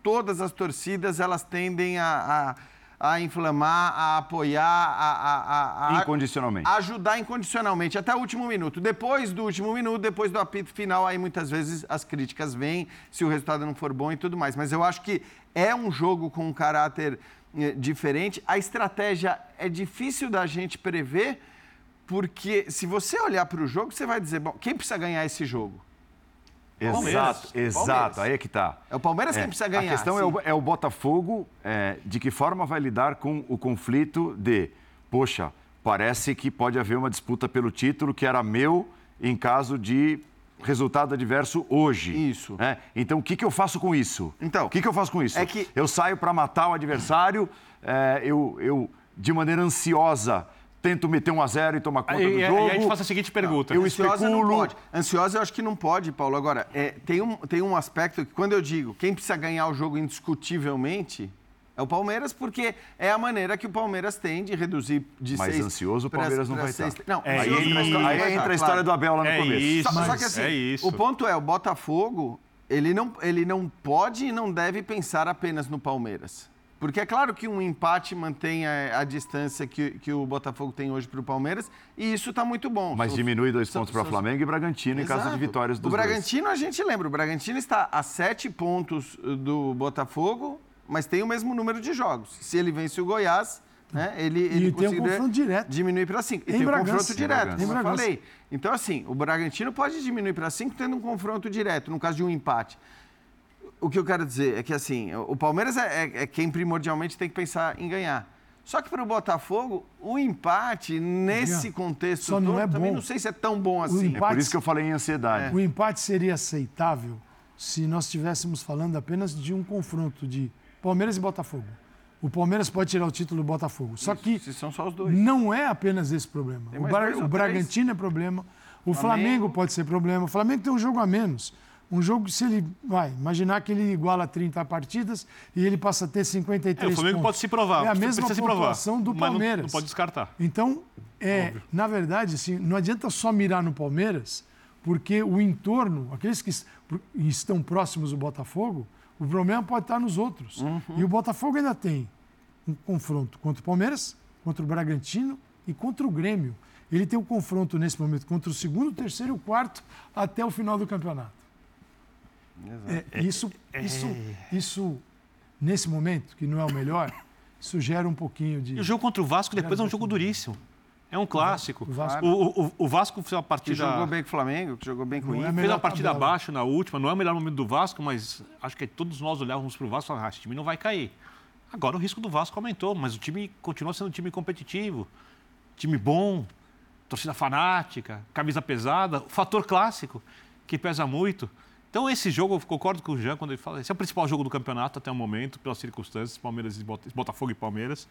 todas as torcidas elas tendem a, a, a inflamar, a apoiar, a, a, a- Incondicionalmente. ajudar incondicionalmente até o último minuto. Depois do último minuto, depois do apito final, aí muitas vezes as críticas vêm, se o resultado não for bom e tudo mais. Mas eu acho que é um jogo com um caráter eh, diferente. A estratégia é difícil da gente prever, porque se você olhar para o jogo, você vai dizer, bom, quem precisa ganhar esse jogo? Exato, exato. Palmeiras. Aí é que tá. É o Palmeiras quem precisa ganhar. A questão é o, é o Botafogo, é, de que forma vai lidar com o conflito de, poxa, parece que pode haver uma disputa pelo título que era meu em caso de resultado adverso hoje. Isso. né? Então, o que, que eu faço com isso? Então, o que, que eu faço com isso? é que- Eu saio para matar o adversário, é, eu, eu, de maneira ansiosa, tento meter um a zero e tomar conta E, do e- e jogo. aí a gente faz a seguinte pergunta. eu Ansiosa não especulo. pode. Ansiosa eu acho que não pode, Paulo. Agora, é, tem, um, tem um aspecto que quando eu digo quem precisa ganhar o jogo indiscutivelmente é o Palmeiras, porque é a maneira que o Palmeiras tem de reduzir de Mas seis... ansioso o pra- Palmeiras não pra vai seis- estar. Não, É ansioso isso. entra, a não vai aí entra a claro. história do Abel lá no É começo. isso. Só, só que assim, é isso. o ponto é, o Botafogo, ele não, ele não pode e não deve pensar apenas no Palmeiras. Porque é claro que um empate mantém a, a distância que, que o Botafogo tem hoje para o Palmeiras, e isso está muito bom. Mas São- diminui dois são- pontos para são- Flamengo e Bragantino em caso de Exato. vitórias dos O dois. Bragantino, a gente lembra, o Bragantino está a sete pontos uh, do Botafogo, mas tem o mesmo número de jogos. Se ele vence o Goiás, né, ele, ele tem um confronto direto. diminuir para cinco. E Em tem um Bragança. confronto Em direto, como eu falei. Então, assim, o Bragantino pode diminuir para cinco tendo um confronto direto, no caso de um empate. O que eu quero dizer é que, assim, o Palmeiras é, é- é quem primordialmente tem que pensar em ganhar. Só que para o Botafogo, o empate, nesse contexto Só não todo, é também bom. não sei se é tão bom assim. É por empate- isso que eu falei em ansiedade. O empate seria aceitável se nós estivéssemos falando apenas de um confronto de Palmeiras e Botafogo. O Palmeiras pode tirar o título do Botafogo. Só que Se são só os dois. não é apenas esse problema. O, Bra- o Bragantino é problema. O Flamengo. Flamengo pode ser problema. O Flamengo tem um jogo a menos. Um jogo, se ele. Vai, imaginar que ele iguala 30 partidas e ele passa a ter 53 É, o Flamengo pontos. pode se provar. É a mesma se provar, pontuação do mas não- Palmeiras. Não, pode descartar. Então, é, na verdade, assim, não adianta só mirar no Palmeiras, porque o entorno, aqueles que estão próximos do Botafogo, o problema pode estar nos outros. Uhum. E o Botafogo ainda tem um confronto contra o Palmeiras, contra o Bragantino e contra o Grêmio. Ele tem um confronto nesse momento contra o segundo, o terceiro e o quarto até o final do campeonato. É, isso, isso, isso, nesse momento, que não é o melhor, isso gera um pouquinho de. E o jogo contra o Vasco depois é um jogo duríssimo. É um clássico. O Vasco- O, o- o Vasco fez uma Que partida. jogou bem com o Flamengo, que jogou bem com o é Inter. Fez melhor uma partida tabela. abaixo na última, não é o melhor momento do Vasco, mas acho que todos nós olhávamos para o Vasco e falávamos, ah, esse time não vai cair. Agora o risco do Vasco aumentou, mas o time continua sendo um time competitivo, time bom, torcida fanática, camisa pesada, fator clássico, que pesa muito. Então esse jogo, eu concordo com o Jean quando ele fala, esse é o principal jogo do campeonato até o momento, pelas circunstâncias, Palmeiras e Bota- Botafogo e Palmeiras.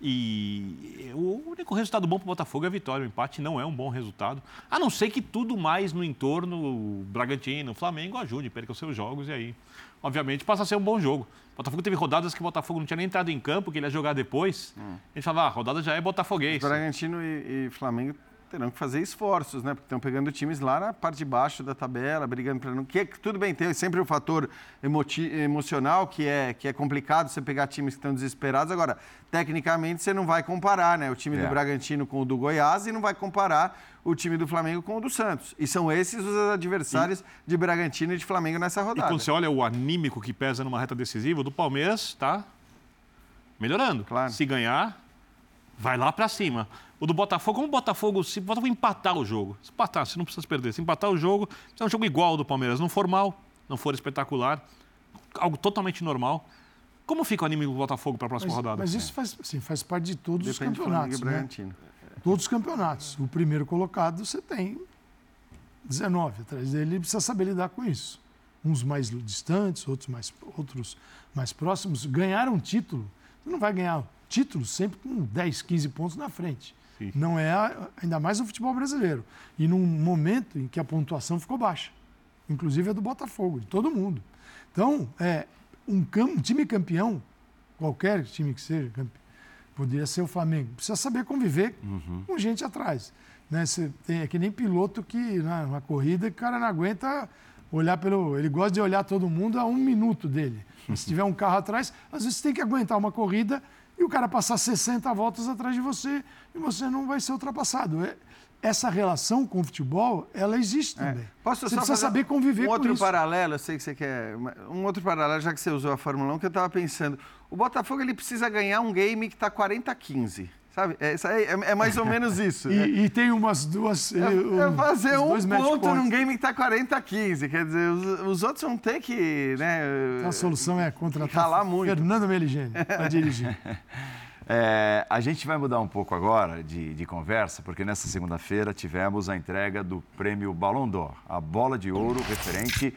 E o único resultado bom para o Botafogo é a vitória. O empate não é um bom resultado. A não ser que tudo mais no entorno, o Bragantino, o Flamengo, ajude, perca os seus jogos e aí, obviamente, passa a ser um bom jogo. O Botafogo teve rodadas que o Botafogo não tinha nem entrado em campo, que ele ia jogar depois. A gente falava, ah, a rodada já é botafoguês. Bragantino e, e Flamengo terão que fazer esforços, né? Porque estão pegando times lá na parte de baixo da tabela, brigando para não. Que, é- tudo bem, tem sempre o fator emoti- emocional que é, que é complicado você pegar times que estão desesperados. Agora, tecnicamente, você não vai comparar, né? O time É. do Bragantino com o do Goiás e não vai comparar o time do Flamengo com o do Santos. E são esses os adversários de Bragantino e de Flamengo nessa E rodada. quando você olha o anímico que pesa numa reta decisiva, o do Palmeiras está melhorando. Claro. Se ganhar, vai lá para cima. O do Botafogo, como o Botafogo, se o Botafogo empatar o jogo, se empatar, você não precisa se perder. Se empatar o jogo, se é um jogo igual ao do Palmeiras, não for mal, não for espetacular, algo totalmente normal, Como fica o anime do Botafogo para a próxima mas, rodada? Mas isso faz, assim, faz parte de todos Depende os campeonatos. Né? Todos os campeonatos. O primeiro colocado você tem 19 atrás dele, ele precisa saber lidar com isso. Uns mais distantes, outros mais, outros mais próximos. Ganhar um título, você não vai ganhar título sempre com 10, 15 pontos na frente. Sim. Não é, ainda mais no futebol brasileiro. E num momento em que a pontuação ficou baixa. Inclusive a do Botafogo, de todo mundo. Então, é, um, um time campeão, qualquer time que seja poderia ser o Flamengo. Precisa saber conviver uhum. com gente atrás. Né? Você tem, é que nem piloto que, na né, corrida, o cara não aguenta olhar pelo. Ele gosta de olhar todo mundo a um minuto dele. Se tiver um carro atrás, às vezes tem que aguentar uma corrida e o cara passar 60 voltas atrás de você e você não vai ser ultrapassado. É, essa relação com o futebol, ela existe é. também. É. Posso você precisa saber conviver um outro com isso. paralelo, eu sei que você quer... Um outro paralelo, já que você usou a Fórmula 1, que eu estava pensando. O Botafogo ele precisa ganhar um game que está 40-15. Sabe? É, é, é, mais ou menos isso. e, né? e, tem umas duas. É, é fazer um ponto num game que está 40 a 15. Quer dizer, os, os, outros vão ter que. Né, a solução é contratar muito. Fernando Meligeni para dirigir. É, a gente vai mudar um pouco agora de, de conversa, porque nessa segunda-feira tivemos a entrega do prêmio Ballon d'Or, a bola de ouro referente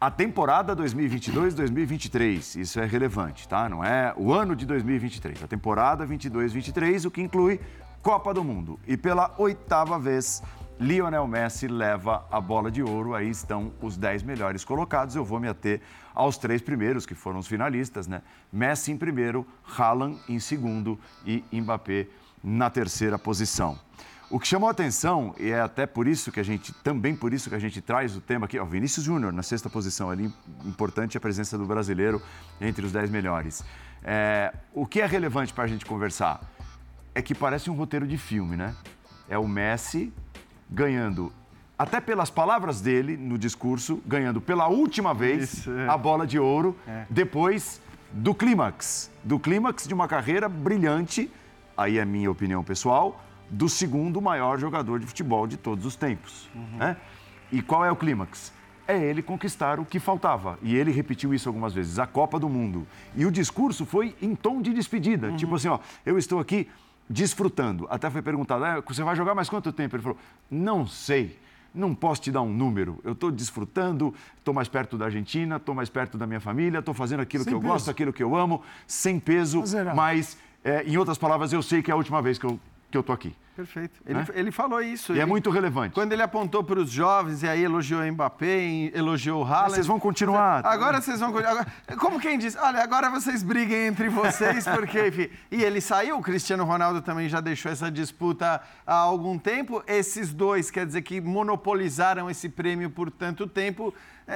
a temporada 2022-2023, isso é relevante, tá? Não é o ano de 2023, a temporada 22-23, o que inclui Copa do Mundo. E pela oitava vez, Lionel Messi leva a bola de ouro. Aí estão os dez melhores colocados. Eu vou me ater aos três primeiros, que foram os finalistas, né? Messi em primeiro, Haaland em segundo e Mbappé na terceira posição. O que chamou a atenção, e é até por isso que a gente, também por isso que a gente traz o tema aqui, ó, Vinícius Júnior na sexta posição ali, importante a presença do brasileiro entre os dez melhores. É, o que é relevante para a gente conversar é que parece um roteiro de filme, né? É o Messi ganhando, até pelas palavras dele no discurso, ganhando pela última vez isso, é. a bola de ouro, é. depois do clímax, do clímax de uma carreira brilhante, aí é minha opinião pessoal, do segundo maior jogador de futebol de todos os tempos. Uhum. Né? E qual é o clímax? É ele conquistar o que faltava. E ele repetiu isso algumas vezes, a Copa do Mundo. E o discurso foi em tom de despedida. Uhum. Tipo assim, ó, eu estou aqui desfrutando. Até foi perguntado, ah, você vai jogar mais quanto tempo? Ele falou, não sei. Não posso te dar um número. Eu estou desfrutando, estou mais perto da Argentina, estou mais perto da minha família, estou fazendo aquilo sem que eu peso. gosto, aquilo que eu amo, sem peso, mas, é, em outras palavras, eu sei que é a última vez que eu que eu estou aqui. Perfeito. Ele, né? ele falou isso. E é ele, é muito relevante. Quando ele apontou para os jovens e aí elogiou o Mbappé, elogiou o Haaland... Vocês vão continuar. Agora vocês vão continuar. Como quem diz, olha, agora vocês briguem entre vocês, porque, enfim... E ele saiu, o Cristiano Ronaldo também já deixou essa disputa há algum tempo. Esses dois, quer dizer, que monopolizaram esse prêmio por tanto tempo,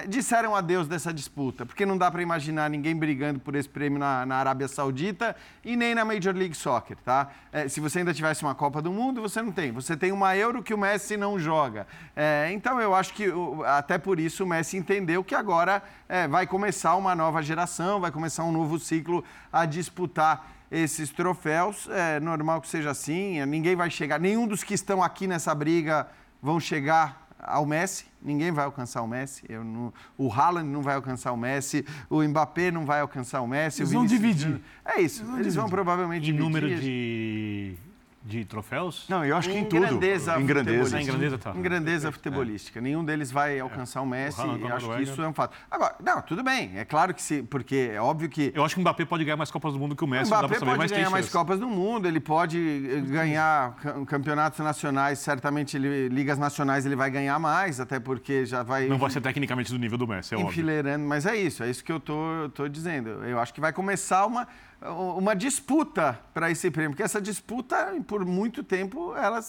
disseram adeus dessa disputa, porque não dá para imaginar ninguém brigando por esse prêmio na, na, Arábia Saudita e nem na Major League Soccer, tá? É, se você ainda tivesse uma Copa do Mundo, você não tem. Você tem uma Euro que o Messi não joga. É, então eu acho que até por isso o Messi entendeu que agora é, vai começar uma nova geração, vai começar um novo ciclo a disputar esses troféus. É normal que seja assim, ninguém vai chegar, nenhum dos que estão aqui nessa briga vão chegar ao Messi, ninguém vai alcançar o Messi. Não, o Haaland não vai alcançar o Messi, o Mbappé não vai alcançar o Messi. Eles o vão dividir. É isso, eles, eles vão provavelmente em dividir. número de de troféus? Não, eu acho que em, em tudo. Grandeza em grandeza. Em grandeza, tá. Em grandeza futebolística. É. Nenhum deles vai alcançar o Messi. O e acho que isso é um fato. Agora, não, tudo bem. É claro que se. Porque é óbvio que. Eu acho que o Mbappé pode ganhar mais Copas do Mundo que o Messi. O Mbappé pode mais ganhar mais Copas do Mundo. Ele pode eh, ganhar campeonatos nacionais. Certamente, ele, ligas nacionais, ele vai ganhar mais. Até porque já vai. Não vai ser tecnicamente do nível do Messi, é enfileirando, óbvio. Mas é isso. É isso que eu tô, tô dizendo. Eu acho que vai começar uma uma disputa para esse prêmio, porque essa disputa, por muito tempo, ela,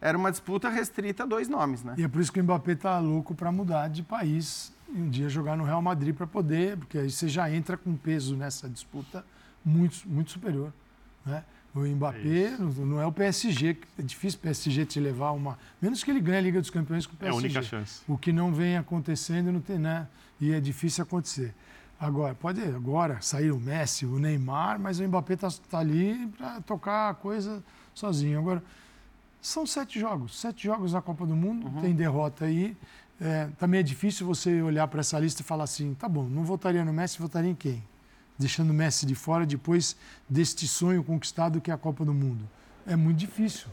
era uma disputa restrita a dois nomes, né? E é por isso que o Mbappé está louco para mudar de país e um dia jogar no Real Madrid para poder, porque aí você já entra com peso nessa disputa muito, muito superior, né? O Mbappé é não é o PSG, é difícil o PSG te levar uma. Menos que ele ganhe a Liga dos Campeões com o PSG. É a única chance. O que não vem acontecendo não tem, né? E é difícil acontecer. Agora, pode agora sair o Messi, o Neymar, mas o Mbappé está tá ali para tocar a coisa sozinho. Agora, são sete jogos, sete jogos na Copa do Mundo, uhum. tem derrota aí. É, também é difícil você olhar para essa lista e falar assim, tá bom, não votaria no Messi, votaria em quem? deixando o Messi de fora depois deste sonho conquistado que é a Copa do Mundo. É muito difícil.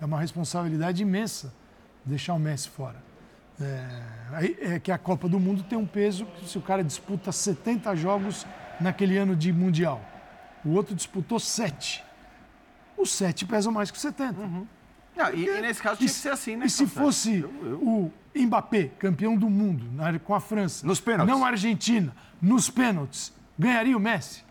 É uma responsabilidade imensa deixar o Messi fora. É, é que a Copa do Mundo tem um peso que se o cara disputa 70 jogos naquele ano de Mundial, o outro disputou 7. Os 7 pesam mais que os 70. Uhum. Não, e, e, nesse caso tinha que ser assim, né? E se fosse eu, eu... o Mbappé, campeão do mundo, com a França, nos pênaltis. não a Argentina, nos pênaltis, ganharia o Messi?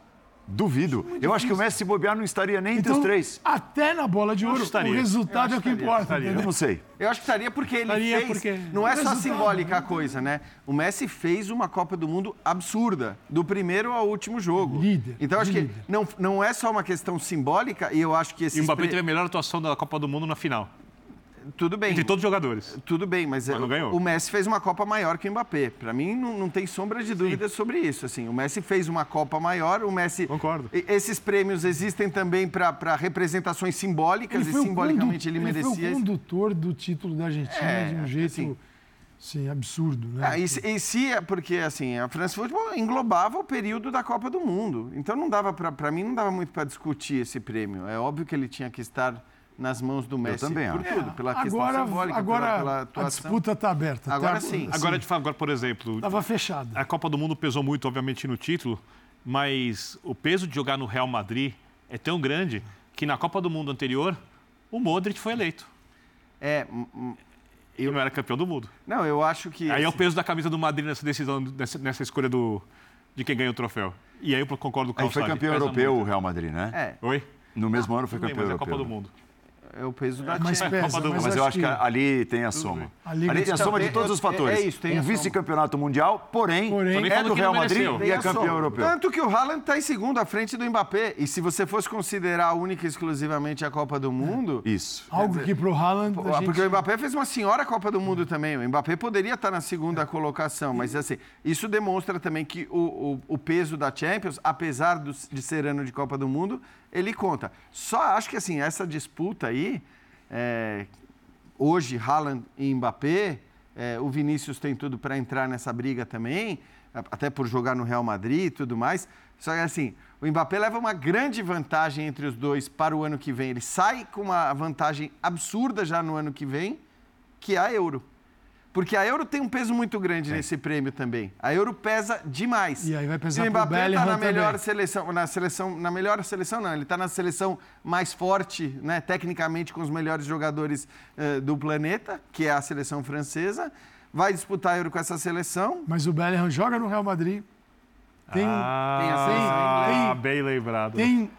Duvido. Eu acho que o Messi, se bobear, não estaria nem entre então, os três. Até na bola de ouro, o resultado é o que importa. Eu não sei. Eu acho que estaria porque ele estaria fez... Porque... Não é só simbólica a coisa, né? O Messi fez uma Copa do Mundo absurda, do primeiro ao último jogo. Líder. Então, acho líder. que não, não é só uma questão simbólica, e eu acho que esse... E o Mbappé teve a melhor atuação da Copa do Mundo na final. Tudo bem. Entre todos os jogadores. Tudo bem, mas, mas o Messi fez uma Copa maior que o Mbappé. Para mim, não, não, tem sombra de dúvida Sim. sobre isso. Assim, o Messi fez uma Copa maior, o Messi... Concordo. Esses prêmios existem também para representações simbólicas e simbolicamente ele, ele merecia... Ele foi o condutor do título da Argentina é, de um jeito... Assim, Sim, absurdo, né? Ah, e, e se é porque assim a França Futebol englobava o período da Copa do Mundo, então não dava para mim não dava muito para discutir esse prêmio. É óbvio que ele tinha que estar nas mãos do Messi. Eu também por acho. tudo, pela agora, questão simbólica, agora pela, pela atuação. a disputa está aberta. Agora sim. Agora, de, agora, por exemplo... Estava fechado. A Copa do Mundo pesou muito, obviamente, no título, mas o peso de jogar no Real Madrid é tão grande que na Copa do Mundo anterior, o Modric foi eleito. É... Eu não era campeão do mundo. Não, eu acho que... Aí é o peso da camisa do Madrid nessa decisão, nessa, nessa escolha do, de quem ganha o troféu. E aí eu concordo com o Aí foi campeão europeu o Real Madrid, né? É. Oi? No mesmo ano foi Bem, campeão mas é a europeu. Copa do Mundo. É o peso da mas Champions. pesa, mas, mas eu acho que, que ali tem a soma. Ali Ali tem a soma de todos os fatores. É isso, tem um vice-campeonato mundial, porém, Porém, é do Real Madrid e é a campeão europeu. Tanto que o Haaland está em segundo à frente do Mbappé. E se você fosse considerar única e exclusivamente a Copa do Mundo... Isso. Algo que pro Haaland... a gente- Porque o Mbappé fez uma senhora Copa do Mundo também. O Mbappé poderia estar na segunda colocação, mas assim, isso demonstra também que o, o, o peso da Champions, apesar do- de ser ano de Copa do Mundo, ele conta. Só acho que assim, essa disputa aí, é, hoje Haaland e Mbappé, é, o Vinícius tem tudo para entrar nessa briga também, até por jogar no Real Madrid e tudo mais. Só que assim, o Mbappé leva uma grande vantagem entre os dois para o ano que vem. Ele sai com uma vantagem absurda já no ano que vem, que é a Euro. Porque a Euro tem um peso muito grande nesse prêmio também. A Euro pesa demais. E aí vai pesar E o Mbappé está na melhor também. seleção, na seleção, na melhor seleção não, ele está na seleção mais forte, né, tecnicamente com os melhores jogadores eh, do planeta, que é a seleção francesa. Vai disputar a Euro com essa seleção. Mas o Bellingham joga no Real Madrid. Tem, Ah, tem- tem- bem lembrado. tem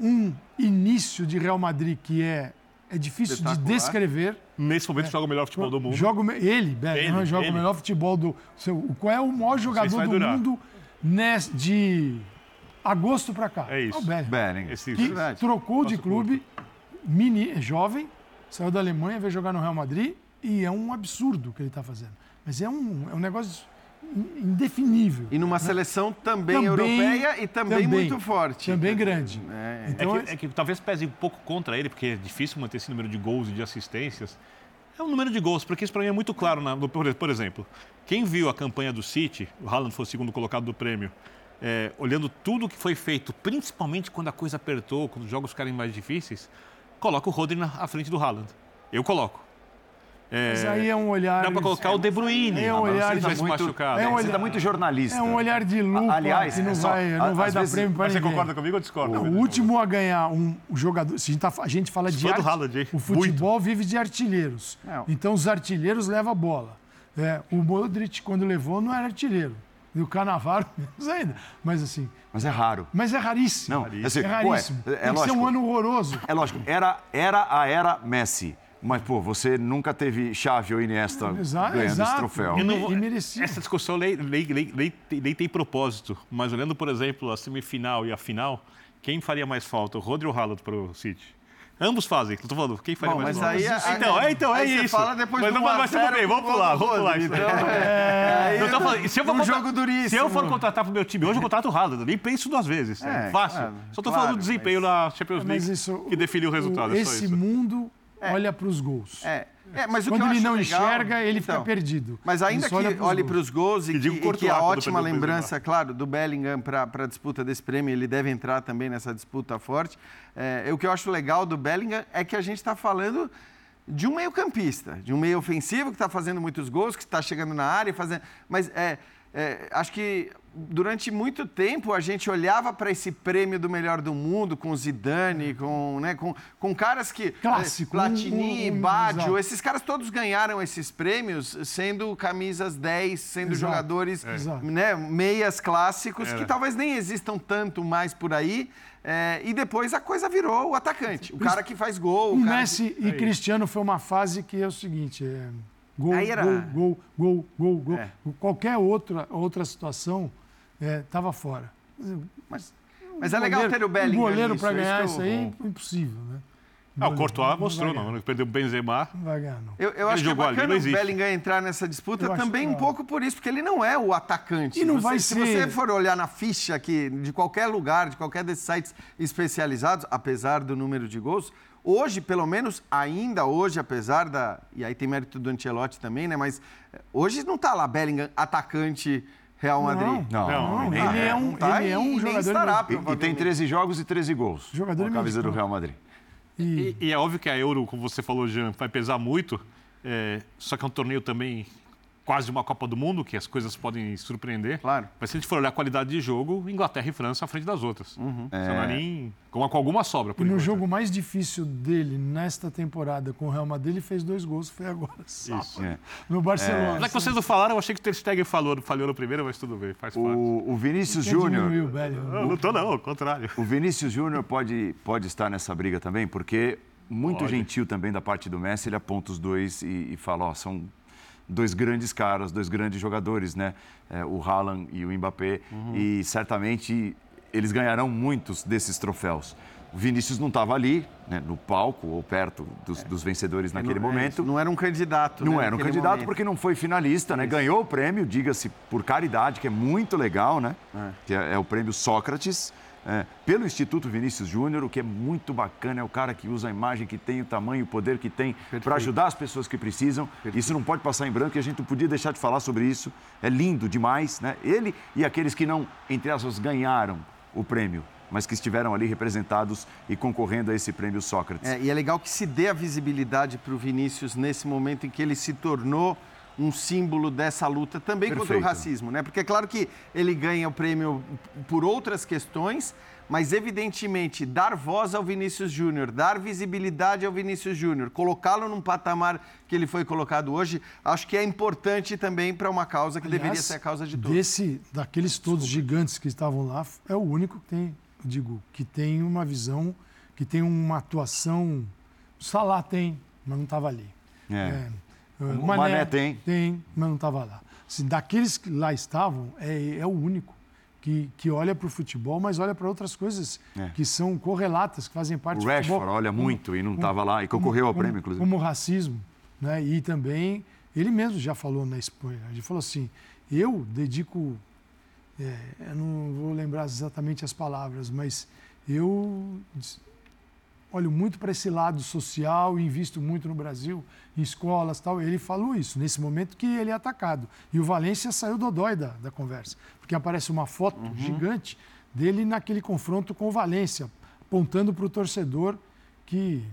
um início de Real Madrid que é, é difícil de Espetacular. descrever. Nesse momento joga o melhor futebol do mundo. Joga ele, Bellingham, Ele, joga ele. o melhor futebol do. Seu, qual é o maior jogador do durar. mundo nes- de agosto para cá? É isso. o Bellingham. Bellingham. Esse- Que Verdade. trocou de clube, mini, jovem, saiu da Alemanha, veio jogar no Real Madrid e é um absurdo o que ele está fazendo. Mas é um, é um negócio indefinível. E numa seleção também, Também- europeia e também, também- muito forte. Também grande. É, É Então, que, é que talvez pese um pouco contra ele, porque é difícil manter esse número de gols e de assistências. É um número de gols, porque isso para mim é muito claro. Na, no- por, por exemplo, quem viu a campanha do City, o Haaland foi o segundo colocado do prêmio, é, olhando tudo que foi feito, principalmente quando a coisa apertou, quando os jogos ficarem mais difíceis, coloca o Rodri na à frente do Haaland. Eu coloco. É, Mas aí é um olhar. dá para colocar o De Bruyne, É um olhar se de- muito- machucado. é um Você olhar- está muito jornalista. É um olhar de lupa Aliás, que não é só- vai, não vai dar vezes- prêmio para Mas você ninguém. concorda comigo ou discorda? O último a ganhar um jogador. Se a gente, tá, a gente fala de arte- o futebol vive de artilheiros. Não. Então os artilheiros levam a bola. É, o Modric, quando levou, não era artilheiro. E o Canavaro, menos ainda. Mas assim. Mas é raro. Mas é raríssimo. Não, assim, é raríssimo. ué, é lógico. um ano horroroso. É lógico, era, era a era Messi. Mas, pô, você nunca teve Xavi ou Iniesta Exa- ganhando esse exato. troféu. E não E merecia. Essa discussão nem, nem, nem, nem, tem- propósito, mas olhando, por exemplo, a semifinal e a final, quem faria mais falta, o Rodri ou o Haaland para o City? Ambos fazem, tô falando, quem faria Bom, mais mas falta? aí, aí- então, é, então, é aí isso. fala depois mas, do não, mas 1 a 0 tudo bem, vamos pular, vamos pular. Rodri. isso aí. Então, é, aí Eu tô falando, se eu for um contra- jogo duríssimo. Se eu for contratar pro meu time hoje, eu contrato o Haaland. Nem penso duas vezes. É, fácil. claro, Só tô claro, falando do desempenho na Champions Mas League isso, que definiu o resultado. é só Esse isso. Mundo olha para os gols. É, é, mas o Quando ele não legal- enxerga, ele fica Então, perdido. Mas ainda que olhe gols. para os gols e E que, digo e que a quando ótima lembrança, claro, do Bellingham para a disputa desse prêmio, ele deve entrar também nessa disputa forte. É, o que eu acho legal do Bellingham é que a gente está falando de um meio-campista, de um meio ofensivo que está fazendo muitos gols, que está chegando na área, e fazendo. Mas é, é, acho que durante muito tempo a gente olhava para esse prêmio do melhor do mundo com Zidane, com, né, com, com caras que. Clássico, é, Platini, um- Baggio, esses caras todos ganharam esses prêmios sendo camisas 10, sendo Exato, jogadores, exato. né, meias clássicos, que Era. talvez nem existam tanto mais por aí. é, e depois a coisa virou o atacante, o cara que faz gol. O Messi e Cristiano foi uma fase que é o seguinte: é, gol, era- gol, gol, gol, gol, gol. É. Qualquer outra, outra situação estava fora. Mas, mas é legal ter o Bellingham. Um goleiro para é isso ganhar eu- isso aí, impossível, né? Ah, o Courtois mostrou, não. Ele perdeu o Benzema. Não vai ganhar, não. Eu, eu Ele acho que é ali, bacana não o. Bellingham entrar nessa disputa Eu também um pouco por isso, porque ele não é o atacante. E não Você- vai se ser- você for olhar na ficha aqui de qualquer lugar, de qualquer desses sites especializados, apesar do número de gols, hoje, pelo menos, ainda hoje, apesar da. E aí tem mérito do Ancelotti também, né? Mas eh, hoje não tá lá Bellingham, atacante Real Madrid. Não, Não, nem ele é. é um, Não tá ele é e um jogador. estará, E- E, tem provavelmente. 13 jogos e 13 gols. Jogador com a camisa do. Real Madrid. E, E, e é óbvio que a Euro, como você falou, Jean, vai pesar muito. é, só que é um torneio também quase uma Copa do Mundo, que as coisas podem surpreender. Claro. Mas se a gente for olhar a qualidade de jogo, Inglaterra e França à frente das outras. Uhum. Você não é nem com, com alguma sobra, por e no enquanto. jogo mais difícil dele nesta temporada com o Real Madrid, ele fez dois gols, foi agora. sábado, É. No Barcelona. Já que vocês não falaram, eu achei que o Ter Stegen falou, falhou no primeiro, mas tudo bem, faz parte. O, o Vinícius Júnior. o. Não, não tô não, ao contrário. O Vinícius Júnior pode, pode estar nessa briga também, porque muito Pode. gentil também da parte do Messi, ele aponta os dois e, e fala, ó, são dois grandes caras, dois grandes jogadores, né? É, o Haaland e o Mbappé, e certamente eles ganharão muitos desses troféus. O Vinícius não estava ali, né, no palco ou perto dos, dos vencedores naquele Não- é momento. isso, não era um candidato. Não né, era um candidato momento. porque não foi finalista, né? Ganhou o prêmio, diga-se, por caridade, que é muito legal, né? Que é, é o prêmio Sócrates, é, pelo Instituto Vinícius Júnior, o que é muito bacana, é o cara que usa a imagem que tem, o tamanho, o poder que tem para ajudar as pessoas que precisam. Isso não pode passar em branco e a gente não podia deixar de falar sobre isso. É lindo demais, né? Ele e aqueles que não, entre aspas, ganharam o prêmio, mas que estiveram ali representados e concorrendo a esse prêmio Sócrates. É, e é legal que se dê a visibilidade para o Vinícius nesse momento em que ele se tornou um símbolo dessa luta também contra o Perfeito. racismo, né? Porque é claro que ele ganha o prêmio por outras questões, mas evidentemente dar voz ao Vinícius Júnior, dar visibilidade ao Vinícius Júnior, colocá-lo num patamar que ele foi colocado hoje, acho que é importante também para uma causa que deveria Aliás, ser a causa de todos. Desse, daqueles todos gigantes que estavam lá, é o único que tem, digo, que tem uma visão, que tem uma atuação. O Salah tem, mas não estava ali. É. É, O Mané tem. Tem, mas não estava lá. Se daqueles que lá estavam, é, é o único que, que olha para o futebol, mas olha para outras coisas É. que são correlatas, que fazem parte O do futebol. Rashford olha muito e não estava lá e concorreu ao prêmio, inclusive. Como o racismo, né? E também, ele mesmo já falou na Espanha, ele falou assim, eu dedico, é, eu não vou lembrar exatamente as palavras, mas eu olho muito para esse lado social e invisto muito no Brasil, em escolas e tal. Ele falou isso, nesse momento que ele é atacado. E o Valência saiu dodói da, da conversa, porque aparece uma foto Uhum. gigante dele naquele confronto com o Valência, apontando para o torcedor que...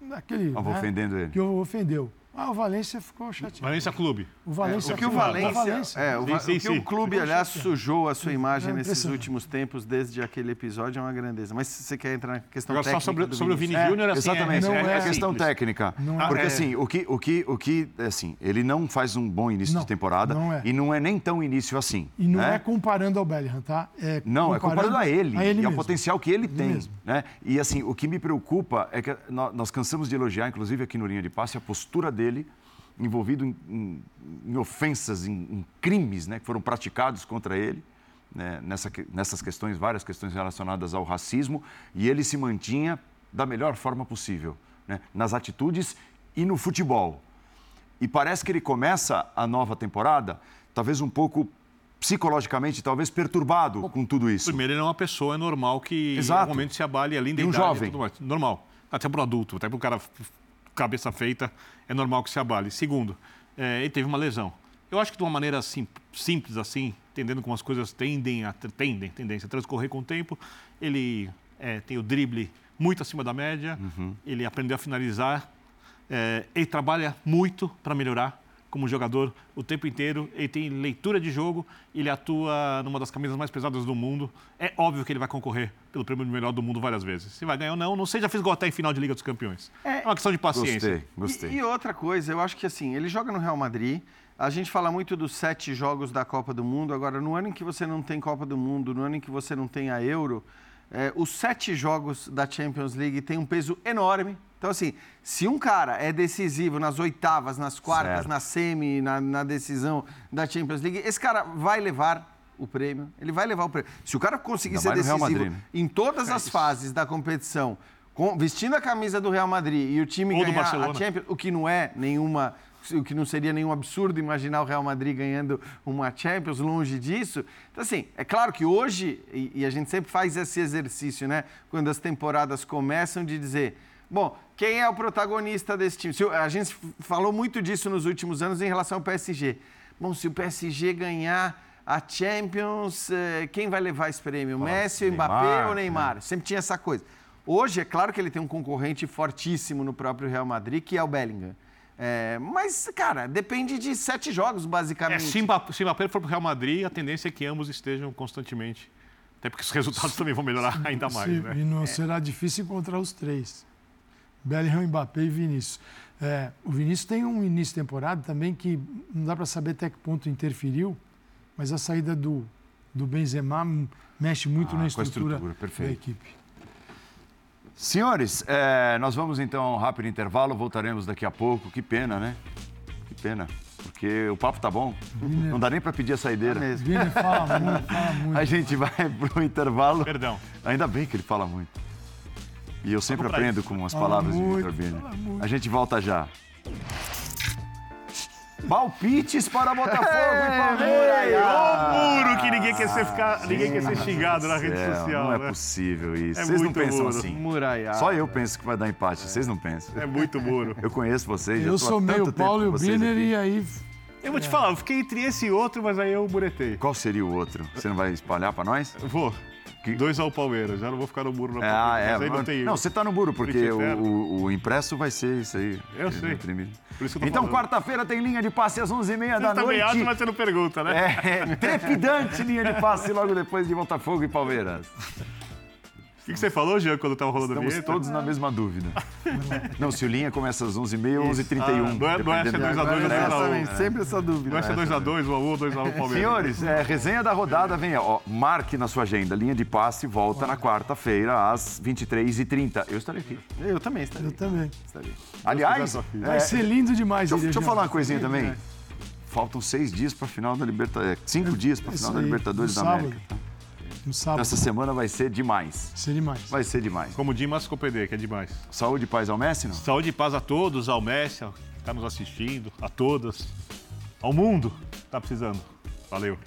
Naquele, Estava né, ofendendo ele. Que ofendeu. Ah, o Valência ficou chateado. Valência Clube. O Valência O que o ficou- Valência, é, o, Sim, sim, o que o sim. clube, aliás, sujou a sua imagem É nesses últimos tempos, desde aquele episódio, é uma grandeza. Mas se você quer entrar na questão Agora, só técnica sobre, do sobre o Vinícius. Vini É, Júnior, assim, Exatamente, não é, é a questão simples. técnica. Não é. Porque É. assim, o que, o que, o que, assim, ele não faz um bom início Não, de temporada não é. e não é nem tão início assim. E não né? é comparando ao Bellingham, tá? É Não, é comparando a ele, a ele e ao mesmo. potencial que ele tem. mesmo. Né? E assim, o que me preocupa é que nó- nós cansamos de elogiar, inclusive aqui no Linha de Passe, a postura dele envolvido em, em- em ofensas, em, em crimes né, que foram praticados contra ele, né, nessa nessas questões, várias questões relacionadas ao racismo, e ele se mantinha da melhor forma possível, né, nas atitudes e no futebol. E parece que ele começa a nova temporada, talvez um pouco psicologicamente, talvez perturbado com tudo isso. Primeiro, ele é uma pessoa é normal que Exato. em algum momento se abale além da E um idade jovem. mais. Normal. Até para o adulto, até para o cara cabeça feita, é normal que se abale. Segundo, é, ele teve uma lesão. Eu acho que de uma maneira sim, simples assim, entendendo como as coisas tendem a tendem, tendência a transcorrer com o tempo, ele é, tem o drible muito acima da média, uhum. ele aprendeu a finalizar, é, ele trabalha muito para melhorar como jogador o tempo inteiro, ele tem leitura de jogo, ele atua numa das camisas mais pesadas do mundo. É óbvio que ele vai concorrer pelo prêmio de melhor do mundo várias vezes. Se vai ganhar ou não, não sei, já fez gol até em final de Liga dos Campeões. É, é uma questão de paciência. Gostei, gostei. E, e outra coisa, eu acho que assim, ele joga no Real Madrid, a gente fala muito dos sete jogos da Copa do Mundo. Agora, no ano em que você não tem Copa do Mundo, no ano em que você não tem a Euro, é, os sete jogos da Champions League têm um peso enorme. Então, assim, se um cara é decisivo nas oitavas, nas quartas, certo. na semi, na, na, decisão da Champions League, esse cara vai levar o prêmio. Ele vai levar o prêmio. Se o cara conseguir Ainda ser decisivo Madrid, né? em todas é as fases da competição, com, vestindo a camisa do Real Madrid e o time Ou ganhar a Champions, o que não é nenhuma o que não seria nenhum absurdo imaginar o Real Madrid ganhando uma Champions, longe disso. Então, assim, é claro que hoje, e, e a gente sempre faz esse exercício, né? Quando as temporadas começam, de dizer, bom, quem é o protagonista desse time? A gente falou muito disso nos últimos anos em relação ao PSG. Bom, se o PSG ganhar a Champions, eh, quem vai levar esse prêmio? Messi, Neymar, Mbappé ou Neymar? É. Sempre tinha essa coisa. Hoje, é claro que ele tem um concorrente fortíssimo no próprio Real Madrid, que é o Bellingham. É, mas, cara, depende de sete jogos, basicamente. É, se Mbappé for para o Real Madrid, a tendência é que ambos estejam constantemente. Até porque os resultados também vão melhorar ainda mais. Sim, né? E não é. será difícil encontrar os três. Bellingham, Mbappé e Vinícius. É, o Vinícius tem um início de temporada também que não dá para saber até que ponto interferiu, mas a saída do, do Benzema mexe muito ah, na estrutura, estrutura da equipe. Senhores, é, nós vamos então a um rápido intervalo, voltaremos daqui a pouco. Que pena, né? Que pena. Porque o papo tá bom. Não dá nem para pedir a saideira. É Viner fala muito, fala muito. A gente vai pro intervalo. Perdão. Ainda bem que ele fala muito. E eu sempre aprendo com as palavras de Vitor Viner. A gente volta já. Palpites para Botafogo e Palmeiras. Ô muro que ninguém quer ser, ficar, ninguém quer ser xingado na rede social. Não é né? possível isso. É vocês não pensam muro. assim. Muraiado. Só eu penso que vai dar empate. Vocês não pensam. É muito muro. Eu conheço vocês. Eu sou meio Paulo e o Biner e aí. Eu vou te falar, eu fiquei entre esse e outro, mas aí eu buretei. Qual seria o outro? Você não vai espalhar para nós? vou. Dois ao Palmeiras, já não vou ficar no muro na é, ah, é, mas não tem Não, você tá no muro, porque o, o, o, impresso vai ser isso aí. Eu sei. Que eu então, quarta-feira tem linha de passe às 11h30 da noite. Você mas você não pergunta, né? É, trepidante linha de passe logo depois de Botafogo e Palmeiras. O que, que, você falou, Jean, quando estava rolando Estamos a vinheta? todos na mesma dúvida. não, se o linha começa às 11h30 ou 11h31. Ah, não é, não é ser 2x2 ou 2x1. É, sempre essa dúvida. Não é ser 2x2, 1x1, 2x1 Palmeiras. Senhores, é, resenha da rodada, vem, ó, marque na sua agenda. Linha de passe volta na quarta-feira às 23h30. Eu estarei aqui. Eu também estarei. Eu também. Estarei. Aliás, vai ser lindo demais. Deixa, deixa eu falar uma coisinha também. Faltam seis dias para a final da Libertadores. Cinco dias para a final da Libertadores da América. No sábado. Essa semana vai ser demais. Vai ser demais. Vai ser demais. Como Dimas Copedê, que é demais. Saúde e paz ao Messi, não? Saúde e paz a todos, ao Messi, que está nos assistindo, a todas, ao mundo que está precisando. Valeu.